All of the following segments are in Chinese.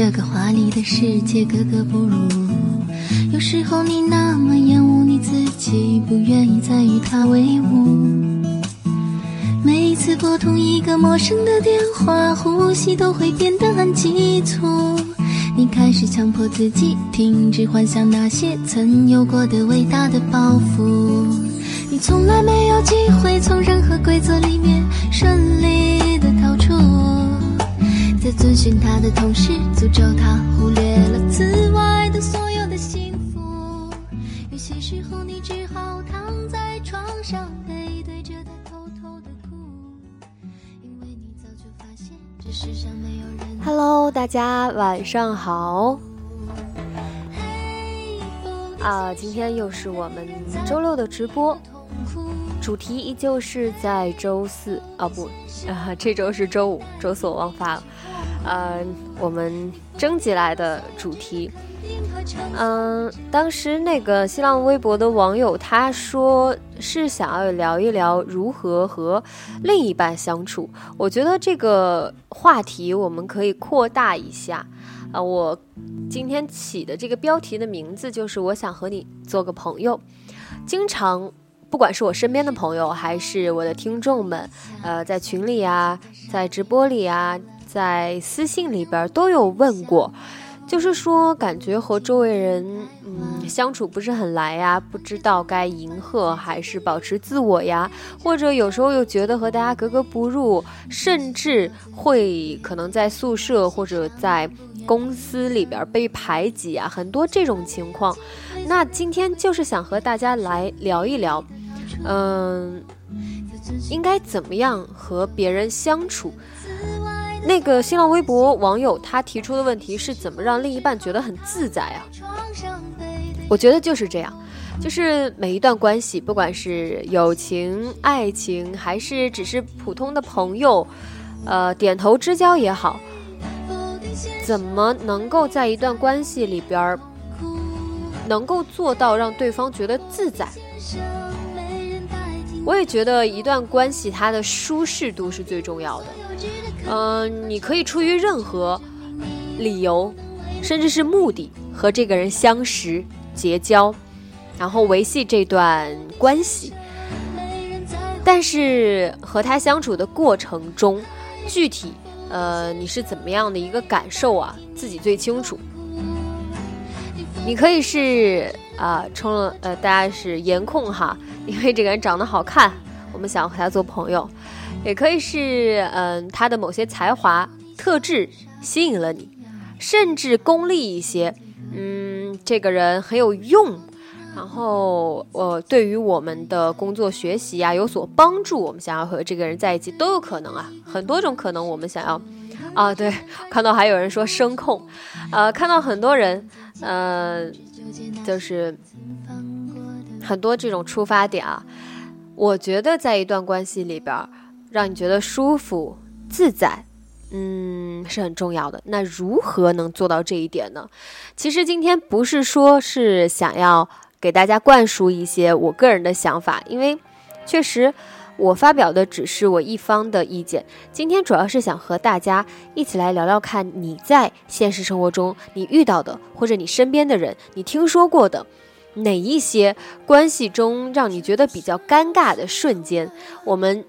这个华丽的世界格格不入。有时候你那么厌恶你自己，不愿意再与他为伍。每一次拨通一个陌生的电话，呼吸都会变得很急促。你开始强迫自己停止幻想那些曾有过的伟大的抱负。你从来没有机会从任何规则里面顺利的逃出。遵循他的同时，诅咒他忽略了此外的所有的幸福。有些时候，你只好躺在床上，背对着他偷偷的哭，因为你早就发现这世上没有人。Hello，大家晚上好啊！今天又是我们周六的直播，主题依旧是在周四啊不啊，这周是周五，周四我忘发了。呃，我们征集来的主题，嗯、当时那个新浪微博的网友他说是想要聊一聊如何和另一半相处。我觉得这个话题我们可以扩大一下。啊、我今天起的这个标题的名字就是我想和你做个朋友。经常，不管是我身边的朋友，还是我的听众们，呃，在群里啊，在直播里啊，在私信里边都有问过，就是说感觉和周围人嗯相处不是很来呀，不知道该迎合还是保持自我呀，或者有时候又觉得和大家格格不入，甚至会可能在宿舍或者在公司里边被排挤啊，很多这种情况。那今天就是想和大家来聊一聊，嗯，应该怎么样和别人相处。那个新浪微博网友他提出的问题是怎么让另一半觉得很自在啊？我觉得就是这样，就是每一段关系，不管是友情、爱情，还是只是普通的朋友，呃，点头之交也好，怎么能够在一段关系里边儿，能够做到让对方觉得自在？我也觉得一段关系它的舒适度是最重要的。嗯、你可以出于任何理由，甚至是目的和这个人相识、结交，然后维系这段关系。但是和他相处的过程中，具体呃你是怎么样的一个感受啊，自己最清楚。你可以是啊、冲了呃大家是颜控哈，因为这个人长得好看，我们想和他做朋友。也可以是嗯他的某些才华特质吸引了你，甚至功利一些，嗯这个人很有用，然后呃对于我们的工作学习啊有所帮助，我们想要和这个人在一起都有可能啊，很多种可能我们想要啊对，看到还有人说声控，呃看到很多人呃就是很多这种出发点啊，我觉得在一段关系里边儿。让你觉得舒服自在，嗯，是很重要的。那如何能做到这一点呢？其实今天不是说是想要给大家灌输一些我个人的想法，因为确实我发表的只是我一方的意见。今天主要是想和大家一起来聊聊看，你在现实生活中你遇到的，或者你身边的人，你听说过的。哪一些关系中让你觉得比较尴尬的瞬间？我们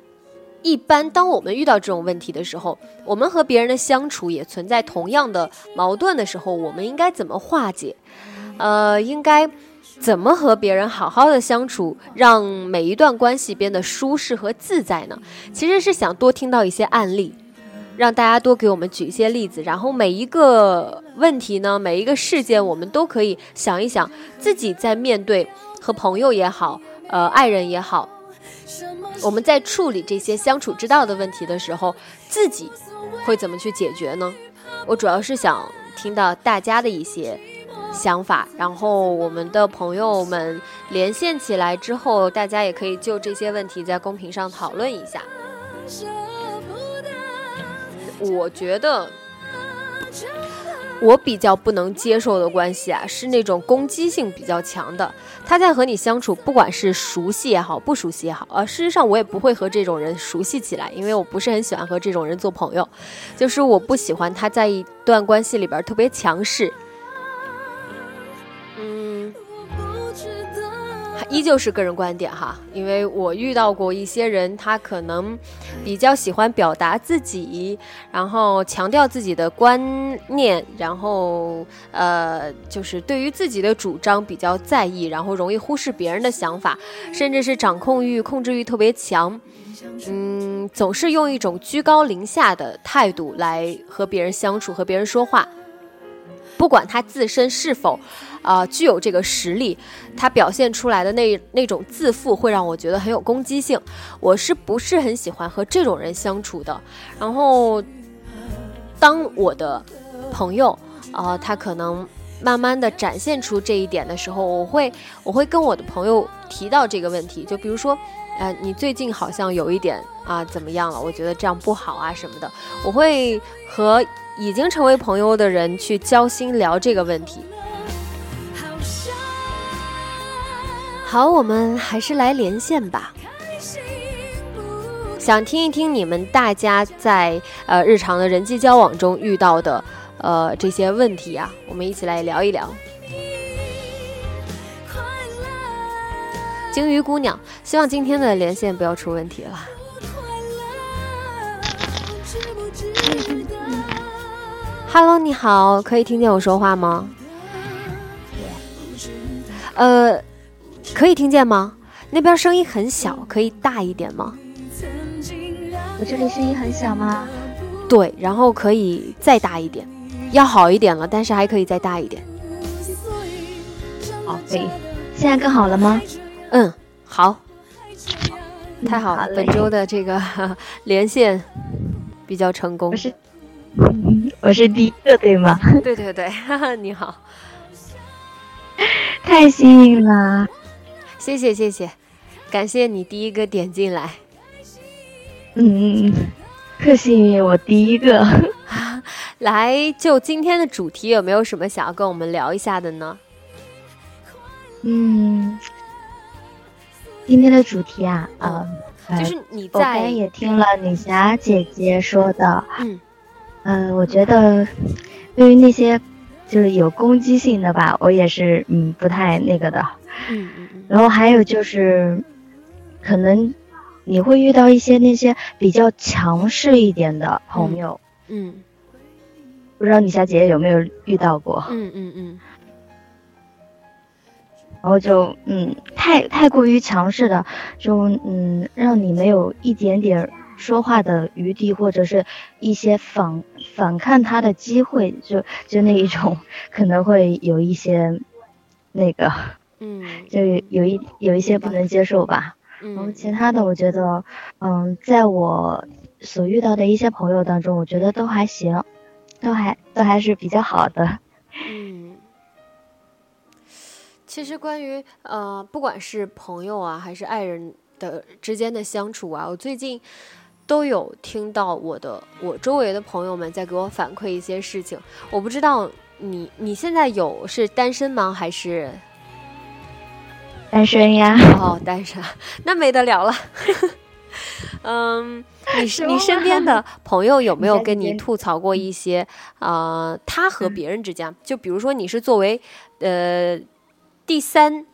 一般当我们遇到这种问题的时候，我们和别人的相处也存在同样的矛盾的时候，我们应该怎么化解？呃，应该怎么和别人好好的相处，让每一段关系变得舒适和自在呢？其实是想多听到一些案例，让大家多给我们举一些例子，然后每一个问题呢，每一个事件，我们都可以想一想自己在面对和朋友也好，呃，爱人也好。我们在处理这些相处之道的问题的时候，自己会怎么去解决呢？我主要是想听到大家的一些想法，然后我们的朋友们连线起来之后，大家也可以就这些问题在公屏上讨论一下。我觉得，我比较不能接受的关系啊，是那种攻击性比较强的。他在和你相处，不管是熟悉也好，不熟悉也好，呃，事实上我也不会和这种人熟悉起来，因为我不是很喜欢和这种人做朋友。就是我不喜欢他在一段关系里边特别强势。依旧是个人观点哈，因为我遇到过一些人，他可能比较喜欢表达自己，然后强调自己的观念，然后呃，就是对于自己的主张比较在意，然后容易忽视别人的想法，甚至是掌控欲、控制欲特别强，嗯，总是用一种居高临下的态度来和别人相处、和别人说话，不管他自身是否。啊，具有这个实力，他表现出来的那那种自负，会让我觉得很有攻击性。我是不是很喜欢和这种人相处的？然后，当我的朋友啊，他可能慢慢的展现出这一点的时候，我会我会跟我的朋友提到这个问题。就比如说，呃，你最近好像有一点啊，怎么样了？我觉得这样不好啊什么的。我会和已经成为朋友的人去交心聊这个问题。好，我们还是来连线吧。想听一听你们大家在呃日常的人际交往中遇到的呃这些问题啊，我们一起来聊一聊。鲸鱼姑娘，希望今天的连线不要出问题了。Hello，你好，可以听见我说话吗？呃。可以听见吗？那边声音很小，可以大一点吗？我这里声音很小吗？对，然后可以再大一点，要好一点了，但是还可以再大一点。好，可以。现在更好了吗？嗯，好。太好了，本周的这个 连线比较成功。我是第一个对吗？对对对，你好。太幸运了。谢谢谢谢，感谢你第一个点进来。嗯嗯嗯，特幸运，我第一个。来，就今天的主题，有没有什么想要跟我们聊一下的呢？嗯，今天的主题啊，啊，就是你在。也听了女侠姐姐说的。嗯。嗯，我觉得对于那些就是有攻击性的吧，我也是嗯不太那个的。嗯嗯。然后还有就是，可能你会遇到一些那些比较强势一点的朋友，嗯，不知道你小姐姐有没有遇到过？嗯嗯嗯。然后就嗯，太太过于强势的，就嗯，让你没有一点点说话的余地，或者是一些反反抗他的机会，就就那一种，可能会有一些那个。嗯，就有一有一些不能接受吧。嗯，然后其他的，我觉得，嗯，在我所遇到的一些朋友当中，我觉得都还行，都还都还是比较好的。嗯，其实关于呃，不管是朋友啊，还是爱人的之间的相处啊，我最近都有听到我的我周围的朋友们在给我反馈一些事情。我不知道你你现在有是单身吗？还是？单身呀，哦，单身，那没得聊了。嗯，你你身边的朋友有 没有跟你吐槽过一些啊？他和别人之间，就比如说你是作为呃第三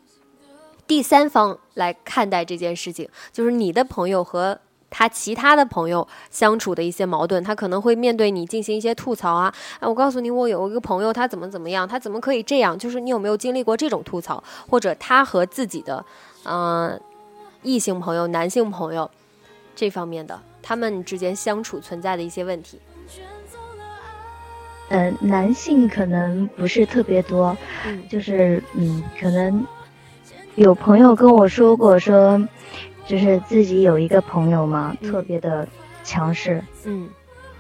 第三方来看待这件事情，就是你的朋友和。他其他的朋友相处的一些矛盾，他可能会面对你进行一些吐槽啊。哎，我告诉你，我有一个朋友，他怎么怎么样，他怎么可以这样？就是你有没有经历过这种吐槽，或者他和自己的，嗯，异性朋友、男性朋友这方面的，他们之间相处存在的一些问题？嗯，男性可能不是特别多，就是嗯，可能有朋友跟我说过说。就是自己有一个朋友嘛，特别的强势，嗯，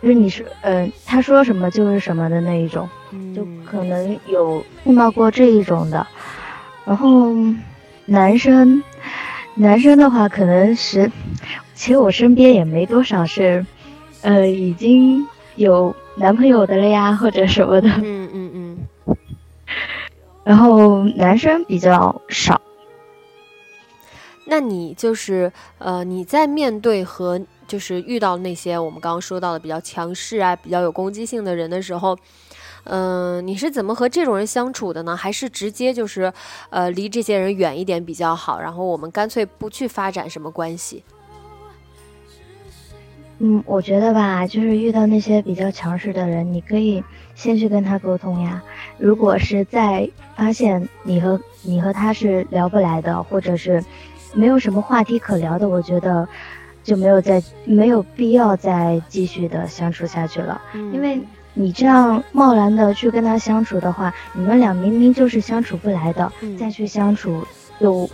就是你是，嗯，他说什么就是什么的那一种，就可能有碰到过这一种的。然后男生，男生的话可能是，其实我身边也没多少是，呃，已经有男朋友的了呀，或者什么的，嗯嗯嗯。然后男生比较少。那你就是呃，你在面对和就是遇到那些我们刚刚说到的比较强势啊、比较有攻击性的人的时候，嗯，你是怎么和这种人相处的呢？还是直接就是呃离这些人远一点比较好？然后我们干脆不去发展什么关系？嗯，我觉得吧，就是遇到那些比较强势的人，你可以先去跟他沟通呀。如果是在发现你和你和他是聊不来的，或者是。没有什么话题可聊的，我觉得就没有再没有必要再继续的相处下去了。因为你这样贸然的去跟他相处的话，你们俩明明就是相处不来的，再去相处就，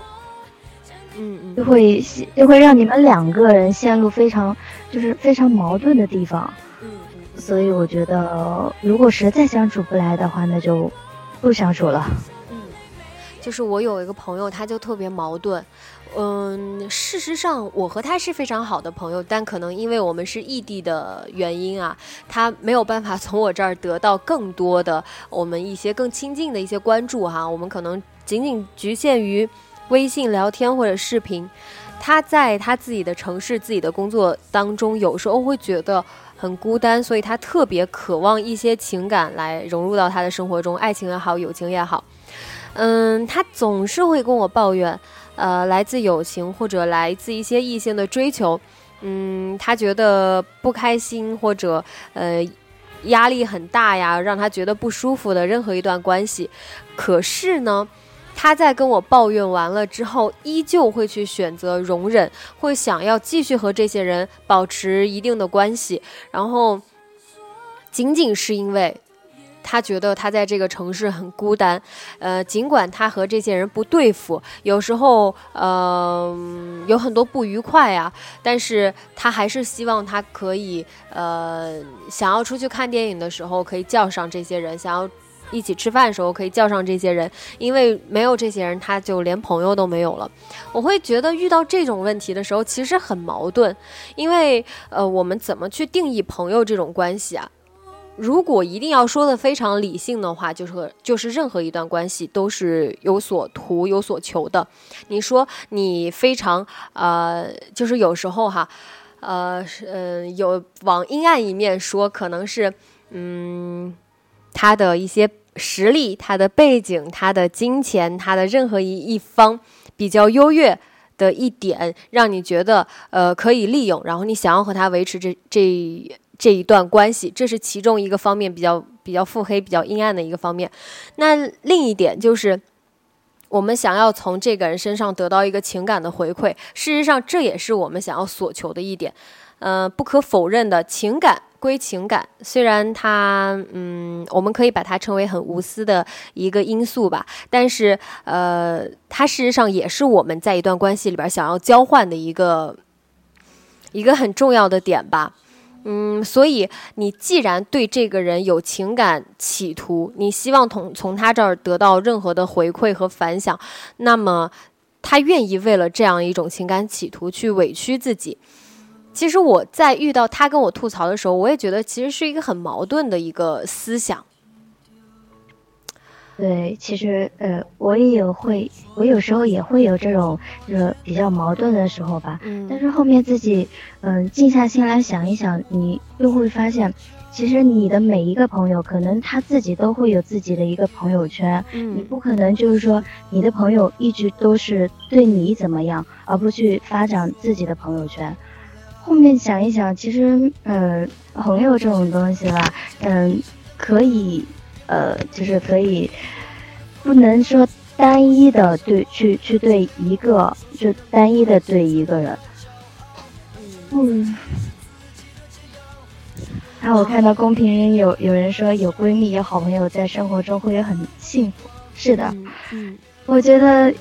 嗯嗯，就会就会让你们两个人陷入非常就是非常矛盾的地方。嗯嗯，所以我觉得如果实在相处不来的话，那就不相处了。嗯，就是我有一个朋友，他就特别矛盾。嗯，事实上，我和他是非常好的朋友，但可能因为我们是异地的原因啊，他没有办法从我这儿得到更多的我们一些更亲近的一些关注哈。我们可能仅仅局限于微信聊天或者视频。他在他自己的城市、自己的工作当中，有时候会觉得很孤单，所以他特别渴望一些情感来融入到他的生活中，爱情也好，友情也好。嗯，他总是会跟我抱怨。呃，来自友情或者来自一些异性的追求，嗯，他觉得不开心或者呃压力很大呀，让他觉得不舒服的任何一段关系。可是呢，他在跟我抱怨完了之后，依旧会去选择容忍，会想要继续和这些人保持一定的关系，然后仅仅是因为。他觉得他在这个城市很孤单，呃，尽管他和这些人不对付，有时候呃有很多不愉快啊，但是他还是希望他可以呃想要出去看电影的时候可以叫上这些人，想要一起吃饭的时候可以叫上这些人，因为没有这些人他就连朋友都没有了。我会觉得遇到这种问题的时候其实很矛盾，因为呃我们怎么去定义朋友这种关系啊？如果一定要说的非常理性的话，就是和就是任何一段关系都是有所图有所求的。你说你非常呃，就是有时候哈，呃，嗯，有往阴暗一面说，可能是嗯，他的一些实力、他的背景、他的金钱、他的任何一一方比较优越的一点，让你觉得呃可以利用，然后你想要和他维持这这。这一段关系，这是其中一个方面比较比较腹黑、比较阴暗的一个方面。那另一点就是，我们想要从这个人身上得到一个情感的回馈。事实上，这也是我们想要所求的一点。嗯，不可否认的，情感归情感，虽然它，嗯，我们可以把它称为很无私的一个因素吧，但是，呃，它事实上也是我们在一段关系里边想要交换的一个一个很重要的点吧。嗯，所以你既然对这个人有情感企图，你希望从从他这儿得到任何的回馈和反响，那么他愿意为了这样一种情感企图去委屈自己。其实我在遇到他跟我吐槽的时候，我也觉得其实是一个很矛盾的一个思想。对，其实呃，我也有会，我有时候也会有这种就是比较矛盾的时候吧。嗯。但是后面自己嗯静下心来想一想，你就会发现，其实你的每一个朋友，可能他自己都会有自己的一个朋友圈。嗯。你不可能就是说你的朋友一直都是对你怎么样，而不去发展自己的朋友圈。后面想一想，其实嗯，朋友这种东西吧，嗯，可以。呃，就是可以，不能说单一的对去去对一个，就单一的对一个人。嗯。然后我看到公屏有有人说有闺蜜有好朋友在生活中会很幸福。是的，嗯，我觉得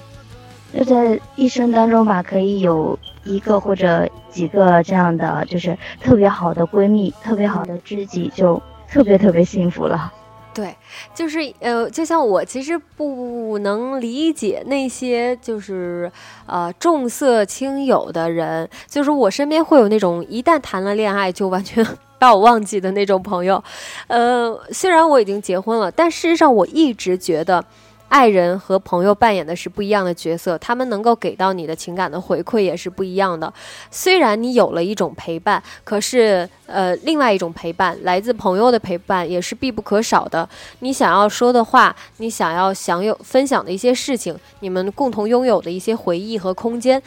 就在一生当中吧，可以有一个或者几个这样的，就是特别好的闺蜜，特别好的知己，就特别特别幸福了。对，就是呃，就像我其实不能理解那些就是呃重色轻友的人，就是我身边会有那种一旦谈了恋爱就完全 把我忘记的那种朋友。呃，虽然我已经结婚了，但事实上我一直觉得，爱人和朋友扮演的是不一样的角色，他们能够给到你的情感的回馈也是不一样的。虽然你有了一种陪伴，可是呃，另外一种陪伴来自朋友的陪伴也是必不可少的。你想要说的话，你想要享有分享的一些事情，你们共同拥有的一些回忆和空间，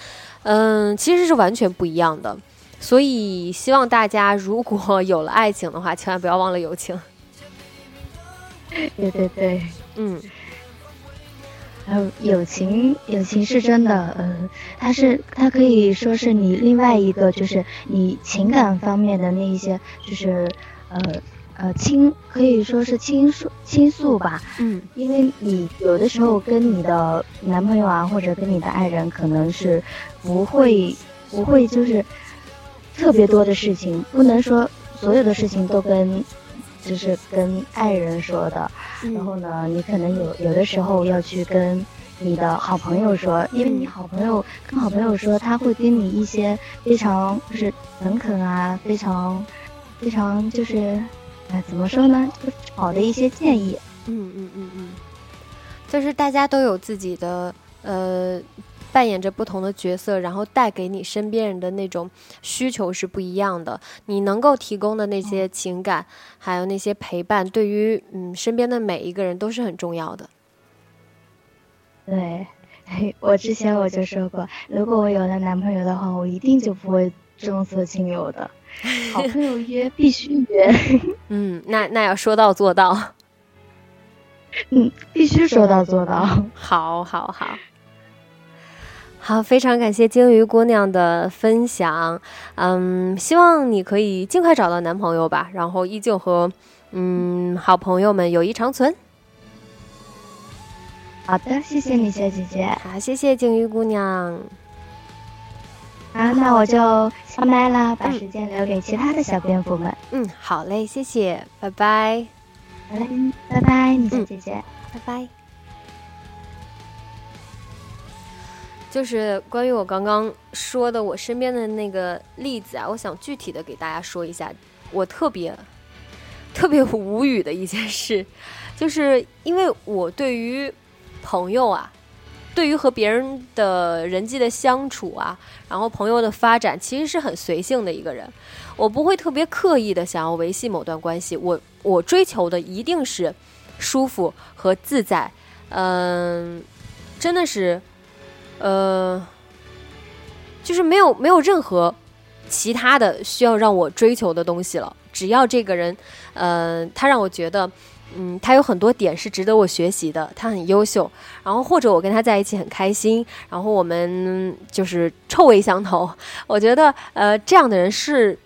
嗯，其实是完全不一样的。所以希望大家如果有了爱情的话，千万不要忘了友情。对对对，嗯。还有友情，友情是真的，呃，它是它可以说是你另外一个，就是你情感方面的那一些，就是呃呃倾，可以说是倾诉倾诉吧，嗯，因为你有的时候跟你的男朋友啊，或者跟你的爱人，可能是不会不会就是特别多的事情，不能说所有的事情都跟。就是跟爱人说的，然后呢，你可能有有的时候要去跟你的好朋友说，因为你好朋友跟好朋友说，他会给你一些非常就是诚恳啊，非常非常就是，哎，怎么说呢，就好的一些建议。嗯嗯嗯嗯，就是大家都有自己的呃。扮演着不同的角色，然后带给你身边人的那种需求是不一样的。你能够提供的那些情感，还有那些陪伴，对于嗯身边的每一个人都是很重要的。对，我之前我就说过，如果我有了男朋友的话，我一定就不会重色轻友的。好朋友 约必须约。嗯，那那要说到做到。嗯，必须说到做到。好，好，好。好，非常感谢鲸鱼姑娘的分享。嗯，希望你可以尽快找到男朋友吧，然后依旧和嗯好朋友们友谊长存。好的，谢谢你，小姐姐。好，谢谢鲸鱼姑娘。好，那我就下麦了，把时间留给其他的小蝙蝠们。嗯，好嘞，谢谢，拜拜。好嘞，拜拜，你小姐姐，拜拜。就是关于我刚刚说的我身边的那个例子啊，我想具体的给大家说一下，我特别特别无语的一件事，就是因为我对于朋友啊，对于和别人的人际的相处啊，然后朋友的发展，其实是很随性的一个人，我不会特别刻意的想要维系某段关系，我我追求的一定是舒服和自在，嗯，真的是。呃，就是没有没有任何其他的需要让我追求的东西了。只要这个人，呃，他让我觉得，嗯，他有很多点是值得我学习的，他很优秀，然后或者我跟他在一起很开心，然后我们就是臭味相投。我觉得，呃，这样的人是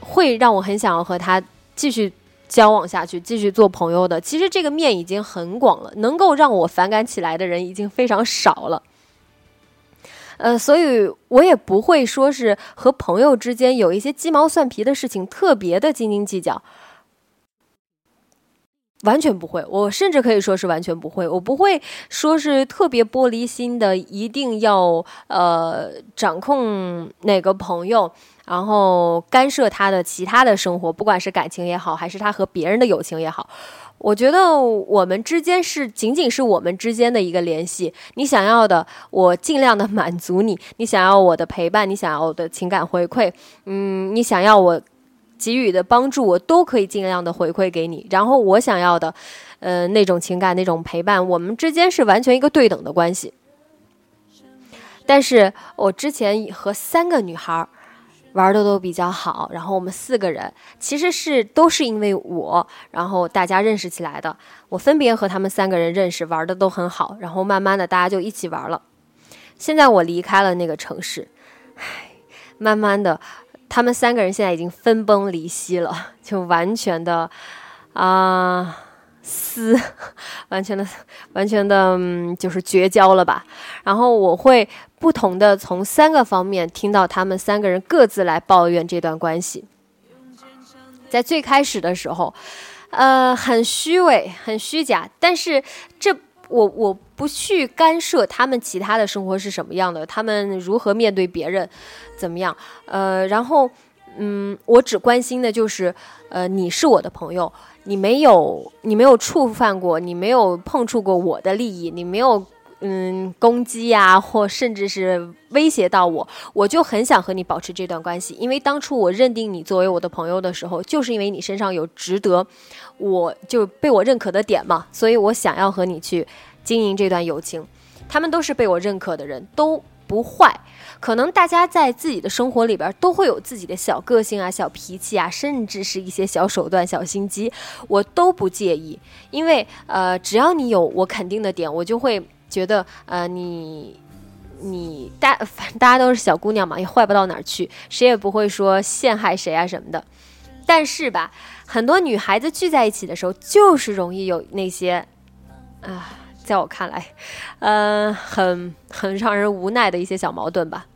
会让我很想要和他继续交往下去，继续做朋友的。其实这个面已经很广了，能够让我反感起来的人已经非常少了。呃，所以我也不会说是和朋友之间有一些鸡毛蒜皮的事情特别的斤斤计较，完全不会。我甚至可以说是完全不会。我不会说是特别玻璃心的，一定要呃掌控哪个朋友，然后干涉他的其他的生活，不管是感情也好，还是他和别人的友情也好。我觉得我们之间是仅仅是我们之间的一个联系。你想要的，我尽量的 满足你；你想要我的陪伴，你想要我的情感回馈，嗯，你想要我给予的帮助，我都可以尽量的回馈给你。然后我想要的，呃，那种情感、那种陪伴，我们之间是完全一个对等的关系。但是我之前和三个女孩儿。玩的都比较好，然后我们四个人其实是都是因为我，然后大家认识起来的。我分别和他们三个人认识，玩的都很好，然后慢慢的大家就一起玩了。现在我离开了那个城市，唉，慢慢的，他们三个人现在已经分崩离析了，就完全的啊撕，完全的完全的就是绝交了吧。然后我会。不同的从三个方面听到他们三个人各自来抱怨这段关系，在最开始的时候，呃，很虚伪，很虚假。但是这我我不去干涉他们其他的生活是什么样的，他们如何面对别人，怎么样？呃，然后嗯，我只关心的就是，呃，你是我的朋友，你没有你没有触犯过，你没有碰触过我的利益，你没有。嗯，攻击呀，或甚至是威胁到我，我就很想和你保持这段关系，因为当初我认定你作为我的朋友的时候，就是因为你身上有值得我就被我认可的点嘛，所以我想要和你去经营这段友情。他们都是被我认可的人，都不坏。可能大家在自己的生活里边都会有自己的小个性啊、小脾气啊，甚至是一些小手段、小心机，我都不介意，因为呃，只要你有我肯定的点，我就会。觉得呃，你你大 反正大家都是小姑娘嘛，也坏不到哪儿去，谁也不会说陷害谁啊什么的。但是吧，很多女孩子聚在一起的时候，就是容易有那些啊，在我看来，呃，很很让人无奈的一些小矛盾吧。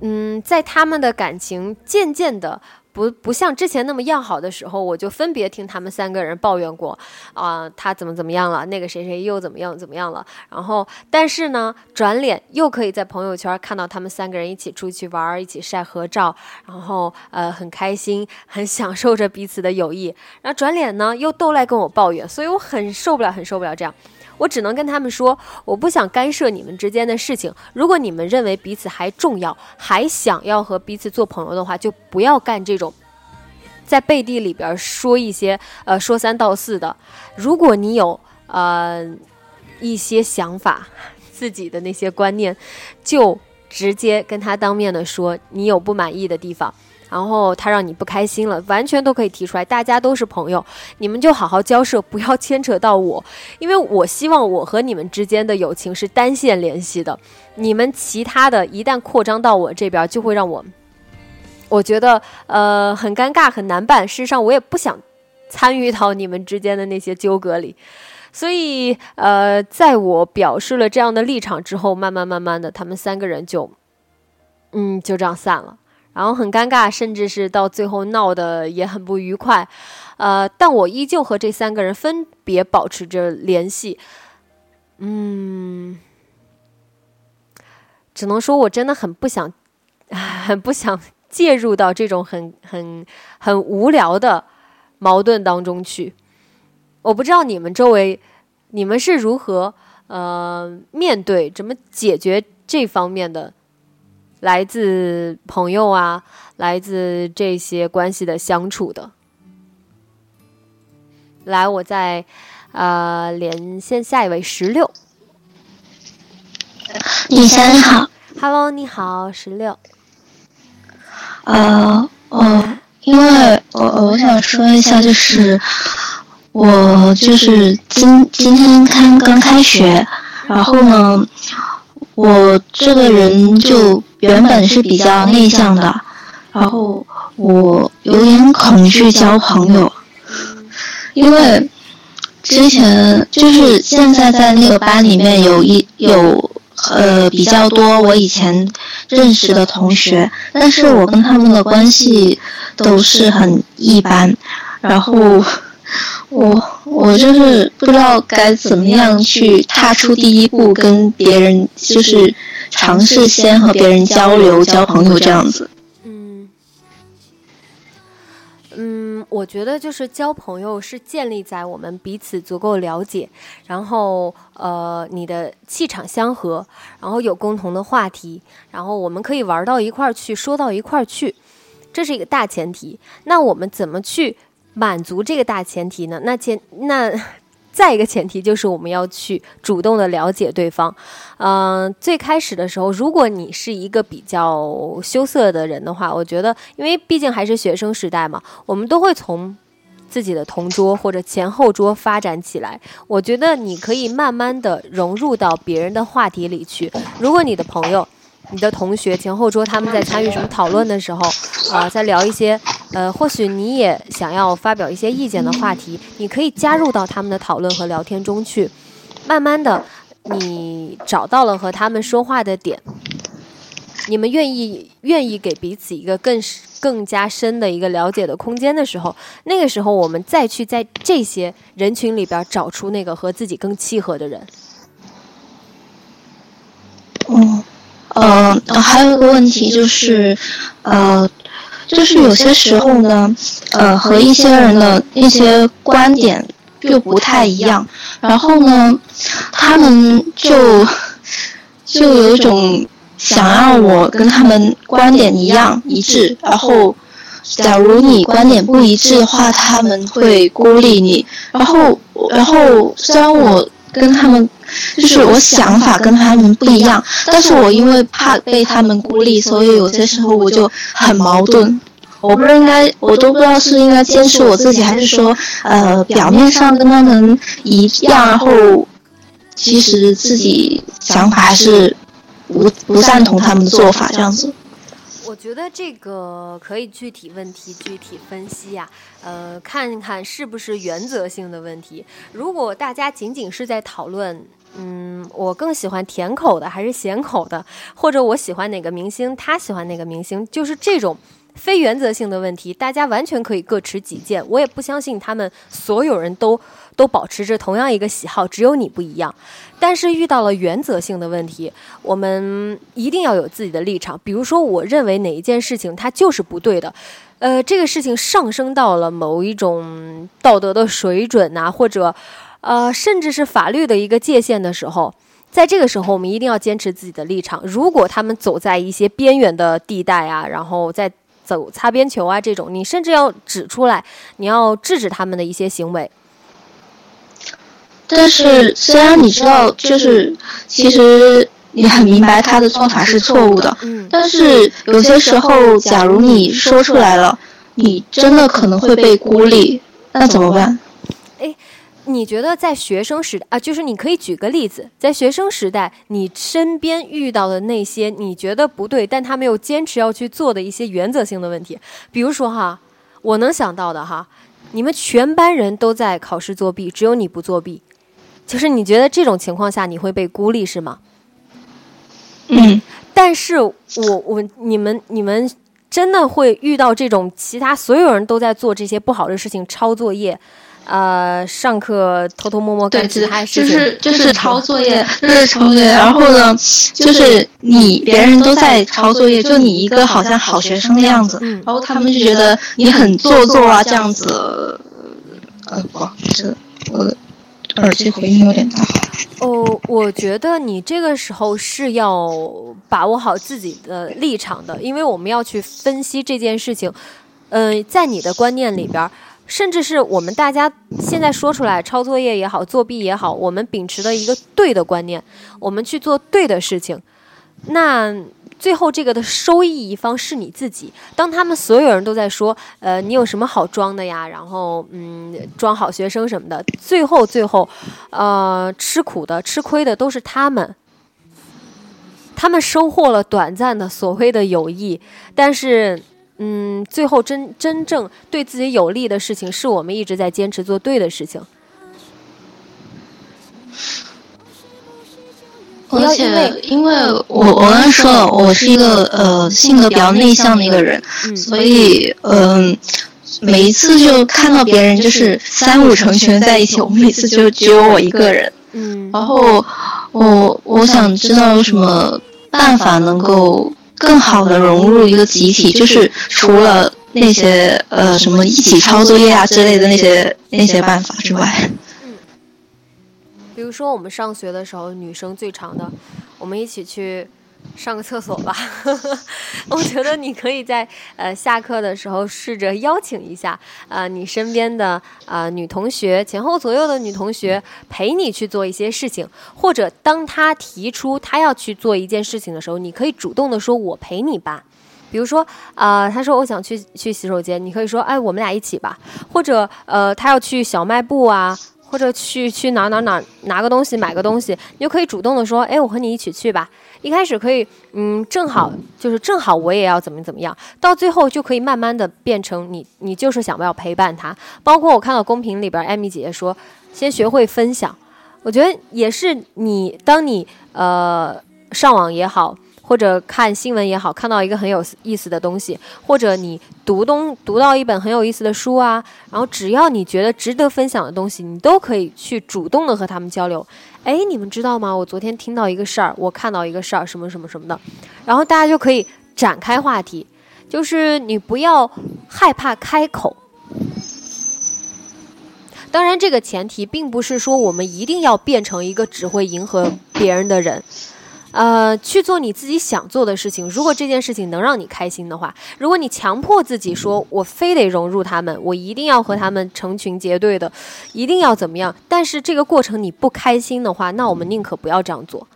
嗯，在他们的感情渐渐的。不不像之前那么要好的时候，我就分别听他们三个人抱怨过，啊，他怎么怎么样了，那个谁谁又怎么样怎么样了。然后，但是呢，转脸又可以在朋友圈看到他们三个人一起出去玩，一起晒合照，然后呃很开心，很享受着彼此的友谊。然后转脸呢又都来跟我抱怨，所以我很受不了，很受不了这样。我只能跟他们说，我不想干涉你们之间的事情。如果你们认为彼此还重要，还想要和彼此做朋友的话，就不要干这种在背地里边说一些呃说三道四的。如果你有呃一些想法，自己的那些观念，就直接跟他当面的说，你有不满意的地方。然后他让你不开心了，完全都可以提出来，大家都是朋友，你们就好好交涉，不要牵扯到我，因为我希望我和你们之间的友情是单线联系的，你们其他的一旦扩张到我这边，就会让我，我觉得呃很尴尬很难办。事实上，我也不想参与到你们之间的那些纠葛里，所以呃，在我表示了这样的立场之后，慢慢慢慢的，他们三个人就，嗯，就这样散了。然后很尴尬，甚至是到最后闹得也很不愉快，呃，但我依旧和这三个人分别保持着联系，嗯，只能说我真的很不想，很不想介入到这种很很很无聊的矛盾当中去。我不知道你们周围，你们是如何呃面对怎么解决这方面的。来自朋友啊，来自这些关系的相处的。来，我再呃连线下一位十六。李霞你好，Hello，你好，十六。呃，我因为我我想说一下，就是我就是今今天开刚开学，然后呢，我这个人就。原本是比较内向的，然后我有点恐惧交朋友，因为之前就是现在在那个班里面有一有呃比较多我以前认识的同学，但是我跟他们的关系都是很一般，然后我我就是不知道该怎么样去踏出第一步跟别人就是。尝试先和别人交流、交朋友这样子。嗯，嗯，我觉得就是交朋友是建立在我们彼此足够了解，然后呃，你的气场相合，然后有共同的话题，然后我们可以玩到一块儿去，说到一块儿去，这是一个大前提。那我们怎么去满足这个大前提呢？那前那。再一个前提就是我们要去主动的了解对方，嗯，最开始的时候，如果你是一个比较羞涩的人的话，我觉得，因为毕竟还是学生时代嘛，我们都会从自己的同桌或者前后桌发展起来。我觉得你可以慢慢的融入到别人的话题里去。如果你的朋友。你的同学前后桌他们在参与什么讨论的时候，啊，在聊一些，呃，或许你也想要发表一些意见的话题，你可以加入到他们的讨论和聊天中去。慢慢的，你找到了和他们说话的点，你们愿意愿意给彼此一个更更加深的一个了解的空间的时候，那个时候我们再去在这些人群里边找出那个和自己更契合的人。呃，还有一个问题就是，呃，就是有些时候呢，呃，和一些人的一些观点又不太一样，然后呢，他们就就有一种想让我跟他们观点一样一致，然后，假如你观点不一致的话，他们会孤立你，然后，然后虽然我跟他们。就是我想法跟他们不一样，但是我因为怕被他们孤立，所以有些时候我就很矛盾。我不应该，我都不知道是应该坚持我自己，还是说，呃，表面上跟他们一样，然后其实自己想法还是不不赞同他们的做法这样子。我觉得这个可以具体问题具体分析呀，呃，看一看是不是原则性的问题。如果大家仅仅是在讨论，嗯，我更喜欢甜口的还是咸口的，或者我喜欢哪个明星，他喜欢哪个明星，就是这种非原则性的问题，大家完全可以各持己见。我也不相信他们所有人都都保持着同样一个喜好，只有你不一样。但是遇到了原则性的问题，我们一定要有自己的立场。比如说，我认为哪一件事情它就是不对的，呃，这个事情上升到了某一种道德的水准呐，或者。呃，甚至是法律的一个界限的时候，在这个时候，我们一定要坚持自己的立场。如果他们走在一些边缘的地带啊，然后在走擦边球啊这种，你甚至要指出来，你要制止他们的一些行为。但是，虽然你知道，就是其实你很明白他的做法是错误的，嗯，但是有些时候，假如你说出来了，你真的可能会被孤立，那怎么办？哎。你觉得在学生时代啊，就是你可以举个例子，在学生时代，你身边遇到的那些你觉得不对，但他没有坚持要去做的一些原则性的问题，比如说哈，我能想到的哈，你们全班人都在考试作弊，只有你不作弊，就是你觉得这种情况下你会被孤立是吗？嗯，但是我我你们你们真的会遇到这种其他所有人都在做这些不好的事情，抄作业。呃，上课偷偷摸摸干其他事情，就是就是抄作业，就是抄作业。然后呢，就是你别人都在抄作业，就你一个好像好学生的样子。然后他们就觉得你很做作啊，这样子。呃，不好意思，我的耳机回音有点大。哦，我觉得你这个时候是要把握好自己的立场的，因为我们要去分析这件事情。嗯，在你的观念里边。甚至是我们大家现在说出来抄作业也好，作弊也好，我们秉持的一个对的观念，我们去做对的事情，那最后这个的收益一方是你自己。当他们所有人都在说，呃，你有什么好装的呀？然后，嗯，装好学生什么的，最后最后，呃，吃苦的、吃亏的都是他们。他们收获了短暂的所谓的友谊，但是。嗯，最后真真正对自己有利的事情，是我们一直在坚持做对的事情。而且，因为我我刚才说了，我是一个呃性格比较内向的一个人，所以嗯，每一次就看到别人就是三五成群在一起，我每次就只有我一个人。嗯，然后我我想知道有什么办法能够。更好的融入一个集体，就是除了那些呃什么一起抄作业啊之类的那些那些办法之外，比如说我们上学的时候，女生最长的，我们一起去。上个厕所吧，我觉得你可以在呃下课的时候试着邀请一下呃你身边的呃女同学前后左右的女同学陪你去做一些事情，或者当他提出他要去做一件事情的时候，你可以主动的说“我陪你吧”。比如说啊，他说我想去去洗手间，你可以说哎我们俩一起吧。或者呃他要去小卖部啊，或者去去哪哪哪拿个东西买个东西，你就可以主动的说哎我和你一起去吧。一开始可以，嗯，正好就是正好我也要怎么怎么样，到最后就可以慢慢的变成你，你就是想要陪伴他。包括我看到公屏里边，艾米姐姐说，先学会分享，我觉得也是你，当你呃上网也好，或者看新闻也好，看到一个很有意思的东西，或者你读东读到一本很有意思的书啊，然后只要你觉得值得分享的东西，你都可以去主动的和他们交流。哎，你们知道吗？我昨天听到一个事儿，我看到一个事儿，什么什么什么的，然后大家就可以展开话题，就是你不要害怕开口。当然，这个前提并不是说我们一定要变成一个只会迎合别人的人。呃，去做你自己想做的事情。如果这件事情能让你开心的话，如果你强迫自己说，我非得融入他们，我一定要和他们成群结队的，一定要怎么样？但是这个过程你不开心的话，那我们宁可不要这样做。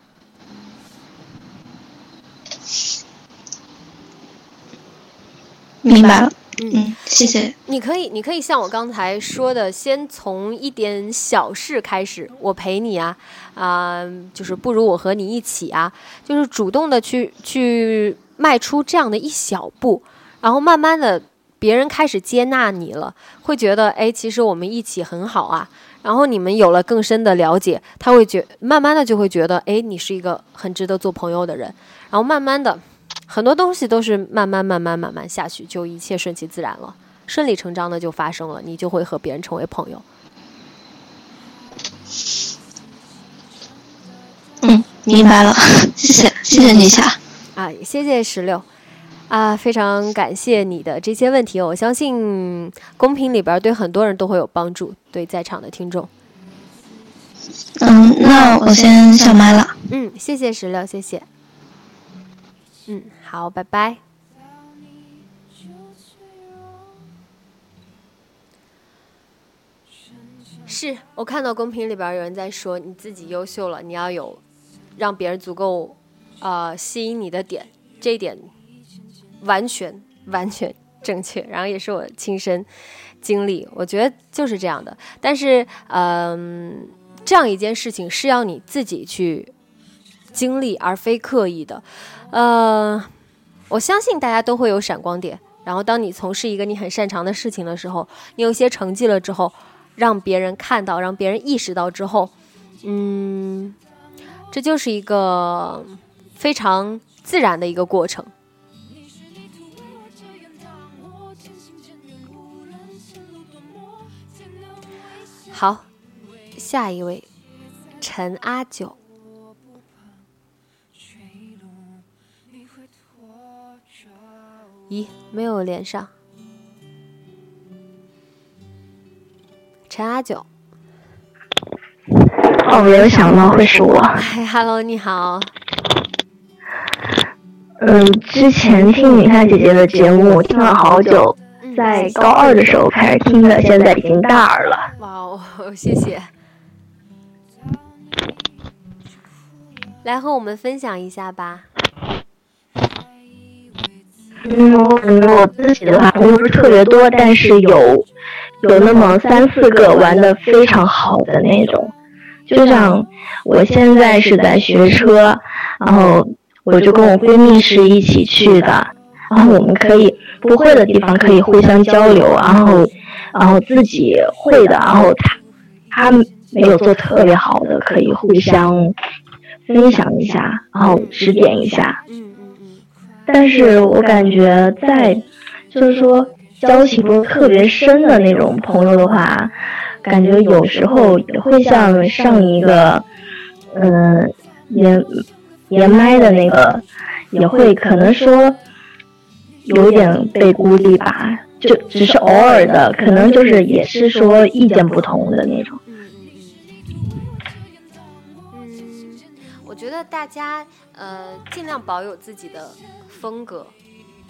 明白了。嗯，谢谢。你可以，你可以像我刚才说的，先从一点小事开始，我陪你啊，啊，就是不如我和你一起啊，就是主动的去去迈出这样的一小步，然后慢慢的，别人开始接纳你了，会觉得，哎，其实我们一起很好啊，然后你们有了更深的了解，他会觉，慢慢的就会觉得，哎，你是一个很值得做朋友的人，然后慢慢的。很多东西都是慢慢、慢慢、慢慢下去，就一切顺其自然了，顺理成章的就发生了，你就会和别人成为朋友。嗯，明白了，谢谢，谢谢你夏。啊，谢谢石榴，啊，非常感谢你的这些问题，我相信公屏里边对很多人都会有帮助，对在场的听众。嗯，那我先下麦了。嗯，谢谢石榴，谢谢。嗯。好，拜拜。是我看到公屏里边有人在说，你自己优秀了，你要有让别人足够呃吸引你的点，这一点完全完全正确，然后也是我亲身经历，我觉得就是这样的。但是，嗯，这样一件事情是要你自己去经历，而非刻意的，呃。我相信大家都会有闪光点，然后当你从事一个你很擅长的事情的时候，你有些成绩了之后，让别人看到，让别人意识到之后，嗯，这就是一个非常自然的一个过程。好，下一位，陈阿九。咦，没有连上。陈阿九，哦，没有想到会是我。嗨，Hello，你好。嗯，之前听米夏姐姐的节目听了好久，在高二的时候开始听的，现在已经大二了。哇哦，谢谢。来和我们分享一下吧。嗯，我自己的话不是特别多，但是有有那么三四个玩的非常好的那种。就像我现在是在学车，然后我就跟我闺蜜是一起去的，然后我们可以不会的地方可以互相交流，然后然后自己会的，然后他他没有做特别好的，可以互相分享一下，然后指点一下。但是我感觉在，就是说交情不是特别深的那种朋友的话，感觉有时候也会像上一个，嗯，连连麦的那个，也会可能说有点被孤立吧，就只是偶尔的，可能就是也是说意见不同的那种。嗯，我觉得大家呃尽量保有自己的。风格、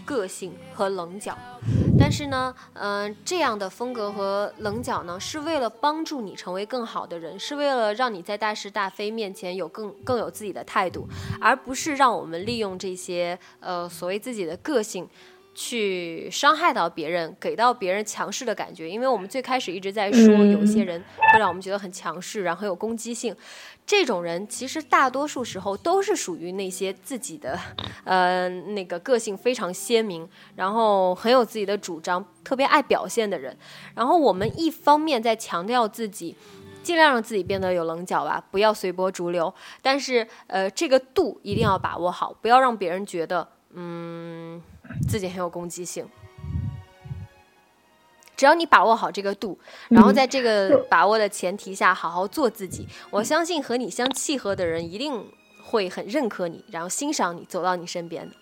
个性和棱角，但是呢，嗯，这样的风格和棱角呢，是为了帮助你成为更好的人，是为了让你在大是大非面前有更更有自己的态度，而不是让我们利用这些呃所谓自己的个性。去伤害到别人，给到别人强势的感觉，因为我们最开始一直在说，有些人会让我们觉得很强势，然后很有攻击性。这种人其实大多数时候都是属于那些自己的，呃，那个个性非常鲜明，然后很有自己的主张，特别爱表现的人。然后我们一方面在强调自己，尽量让自己变得有棱角吧，不要随波逐流。但是，呃，这个度一定要把握好，不要让别人觉得，嗯。自己很有攻击性，只要你把握好这个度，然后在这个把握的前提下，好好做自己，我相信和你相契合的人一定会很认可你，然后欣赏你，走到你身边的。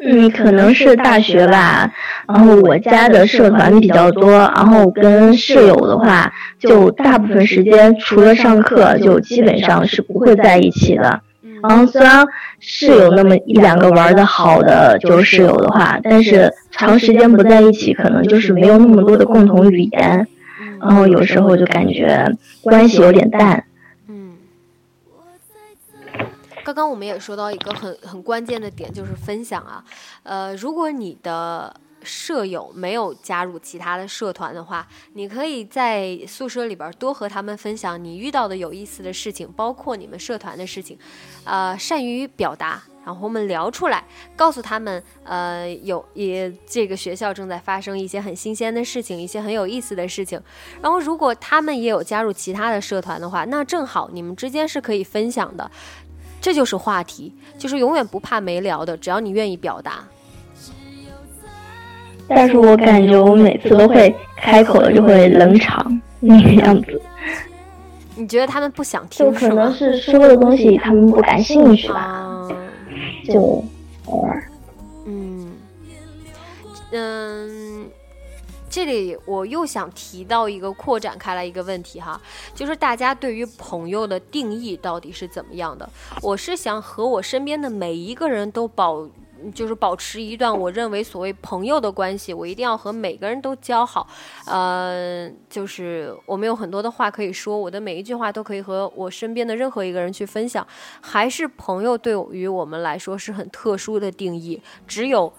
嗯，可能是大学吧，然后我家的社团比较多，然后跟室友的话，就大部分时间除了上课，就基本上是不会在一起的。然后虽然是有那么一两个玩的好的就是室友的话，但是长时间不在一起，可能就是没有那么多的共同语言，然后有时候就感觉关系有点淡。刚刚我们也说到一个很很关键的点，就是分享啊，呃，如果你的舍友没有加入其他的社团的话，你可以在宿舍里边多和他们分享你遇到的有意思的事情，包括你们社团的事情，呃，善于表达，然后我们聊出来，告诉他们，呃，有也这个学校正在发生一些很新鲜的事情，一些很有意思的事情，然后如果他们也有加入其他的社团的话，那正好你们之间是可以分享的。这就是话题，就是永远不怕没聊的，只要你愿意表达。但是我感觉我每次都会开口了就会冷场那个样子。你觉得他们不想听？就可能是说的东西他们不感兴趣吧。就偶尔。嗯嗯。这里我又想提到一个扩展开来一个问题哈，就是大家对于朋友的定义到底是怎么样的？我是想和我身边的每一个人都保，就是保持一段我认为所谓朋友的关系，我一定要和每个人都交好，呃，就是我们有很多的话可以说，我的每一句话都可以和我身边的任何一个人去分享，还是朋友对于我们来说是很特殊的定义，只有。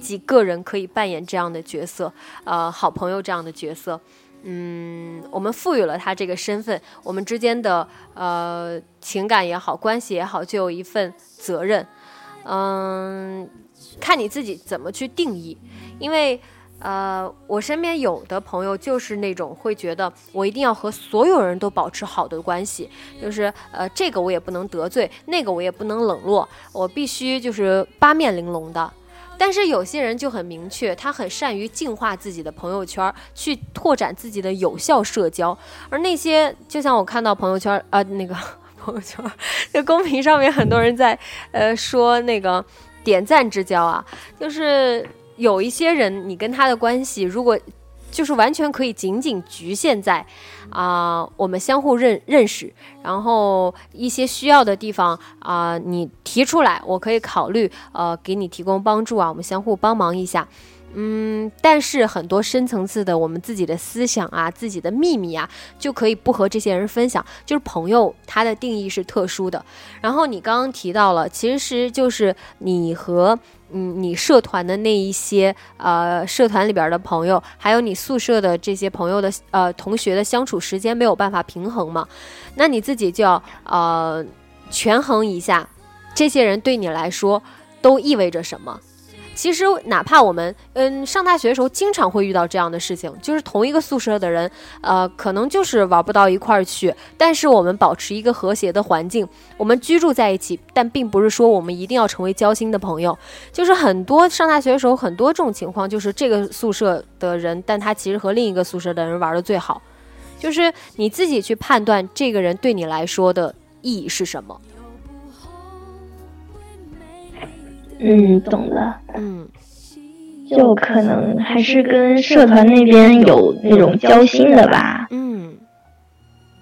几个人可以扮演这样的角色，呃，好朋友这样的角色，嗯，我们赋予了他这个身份，我们之间的呃情感也好，关系也好，就有一份责任，嗯，看你自己怎么去定义，因为呃，我身边有的朋友就是那种会觉得我一定要和所有人都保持好的关系，就是呃，这个我也不能得罪，那个我也不能冷落，我必须就是八面玲珑的。但是有些人就很明确，他很善于净化自己的朋友圈，去拓展自己的有效社交。而那些，就像我看到朋友圈，呃，那个朋友圈，在公屏上面很多人在，呃，说那个点赞之交啊，就是有一些人，你跟他的关系，如果。就是完全可以仅仅局限在，啊，我们相互认认识，然后一些需要的地方啊，你提出来，我可以考虑，呃，给你提供帮助啊，我们相互帮忙一下。嗯，但是很多深层次的我们自己的思想啊，自己的秘密啊，就可以不和这些人分享。就是朋友，他的定义是特殊的。然后你刚刚提到了，其实就是你和嗯你社团的那一些呃社团里边的朋友，还有你宿舍的这些朋友的呃同学的相处时间没有办法平衡嘛？那你自己就要呃权衡一下，这些人对你来说都意味着什么？其实，哪怕我们嗯上大学的时候，经常会遇到这样的事情，就是同一个宿舍的人，呃，可能就是玩不到一块儿去。但是我们保持一个和谐的环境，我们居住在一起，但并不是说我们一定要成为交心的朋友。就是很多上大学的时候，很多这种情况，就是这个宿舍的人，但他其实和另一个宿舍的人玩的最好。就是你自己去判断这个人对你来说的意义是什么。嗯，懂了。嗯，就可能还是跟社团那边有那种交心的吧。嗯，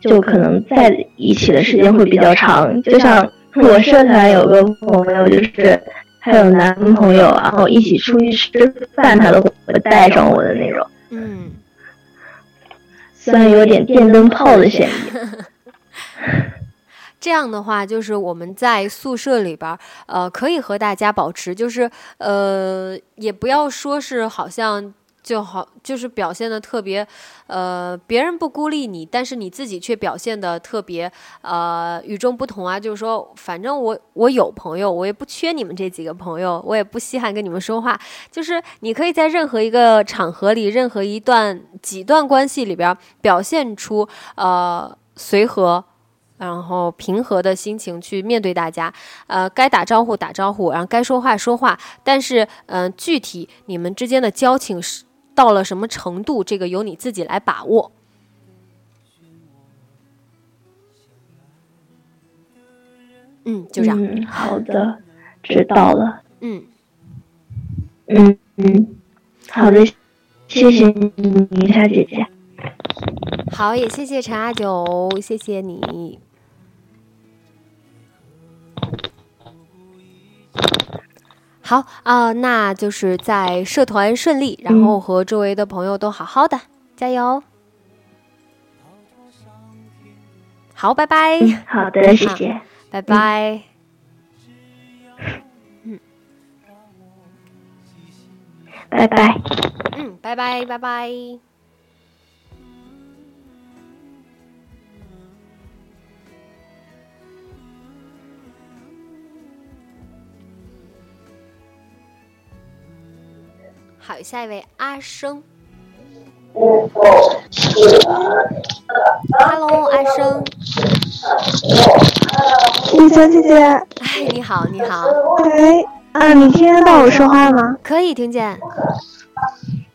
就可能在一起的时间会比较长。就像我社团有个朋友，就是还有男朋友，然后一起出去吃饭，他都会带上我的那种。嗯，虽然有点电灯泡的嫌疑。这样的话，就是我们在宿舍里边，呃，可以和大家保持，就是呃，也不要说是好像就好，就是表现的特别，呃，别人不孤立你，但是你自己却表现的特别，呃，与众不同啊。就是说，反正我我有朋友，我也不缺你们这几个朋友，我也不稀罕跟你们说话。就是你可以在任何一个场合里，任何一段几段关系里边，表现出呃随和。然后平和的心情去面对大家，呃，该打招呼打招呼，然后该说话说话，但是，嗯、具体你们之间的交情是到了什么程度，这个由你自己来把握。嗯，就这样。嗯，好的，知道了。嗯，嗯嗯，好的，谢谢你，宁夏姐姐。好，也谢谢陈阿九，谢谢你。好啊、那就是在社团顺利，然后和周围的朋友都好好的，加油！好，拜拜，好的，谢谢。拜拜。拜拜。嗯，拜拜，拜拜。好，下一位阿生。Hello，阿生。李小姐姐，哎，你好，你好，喂，啊，你听得到我说话吗？可以听见。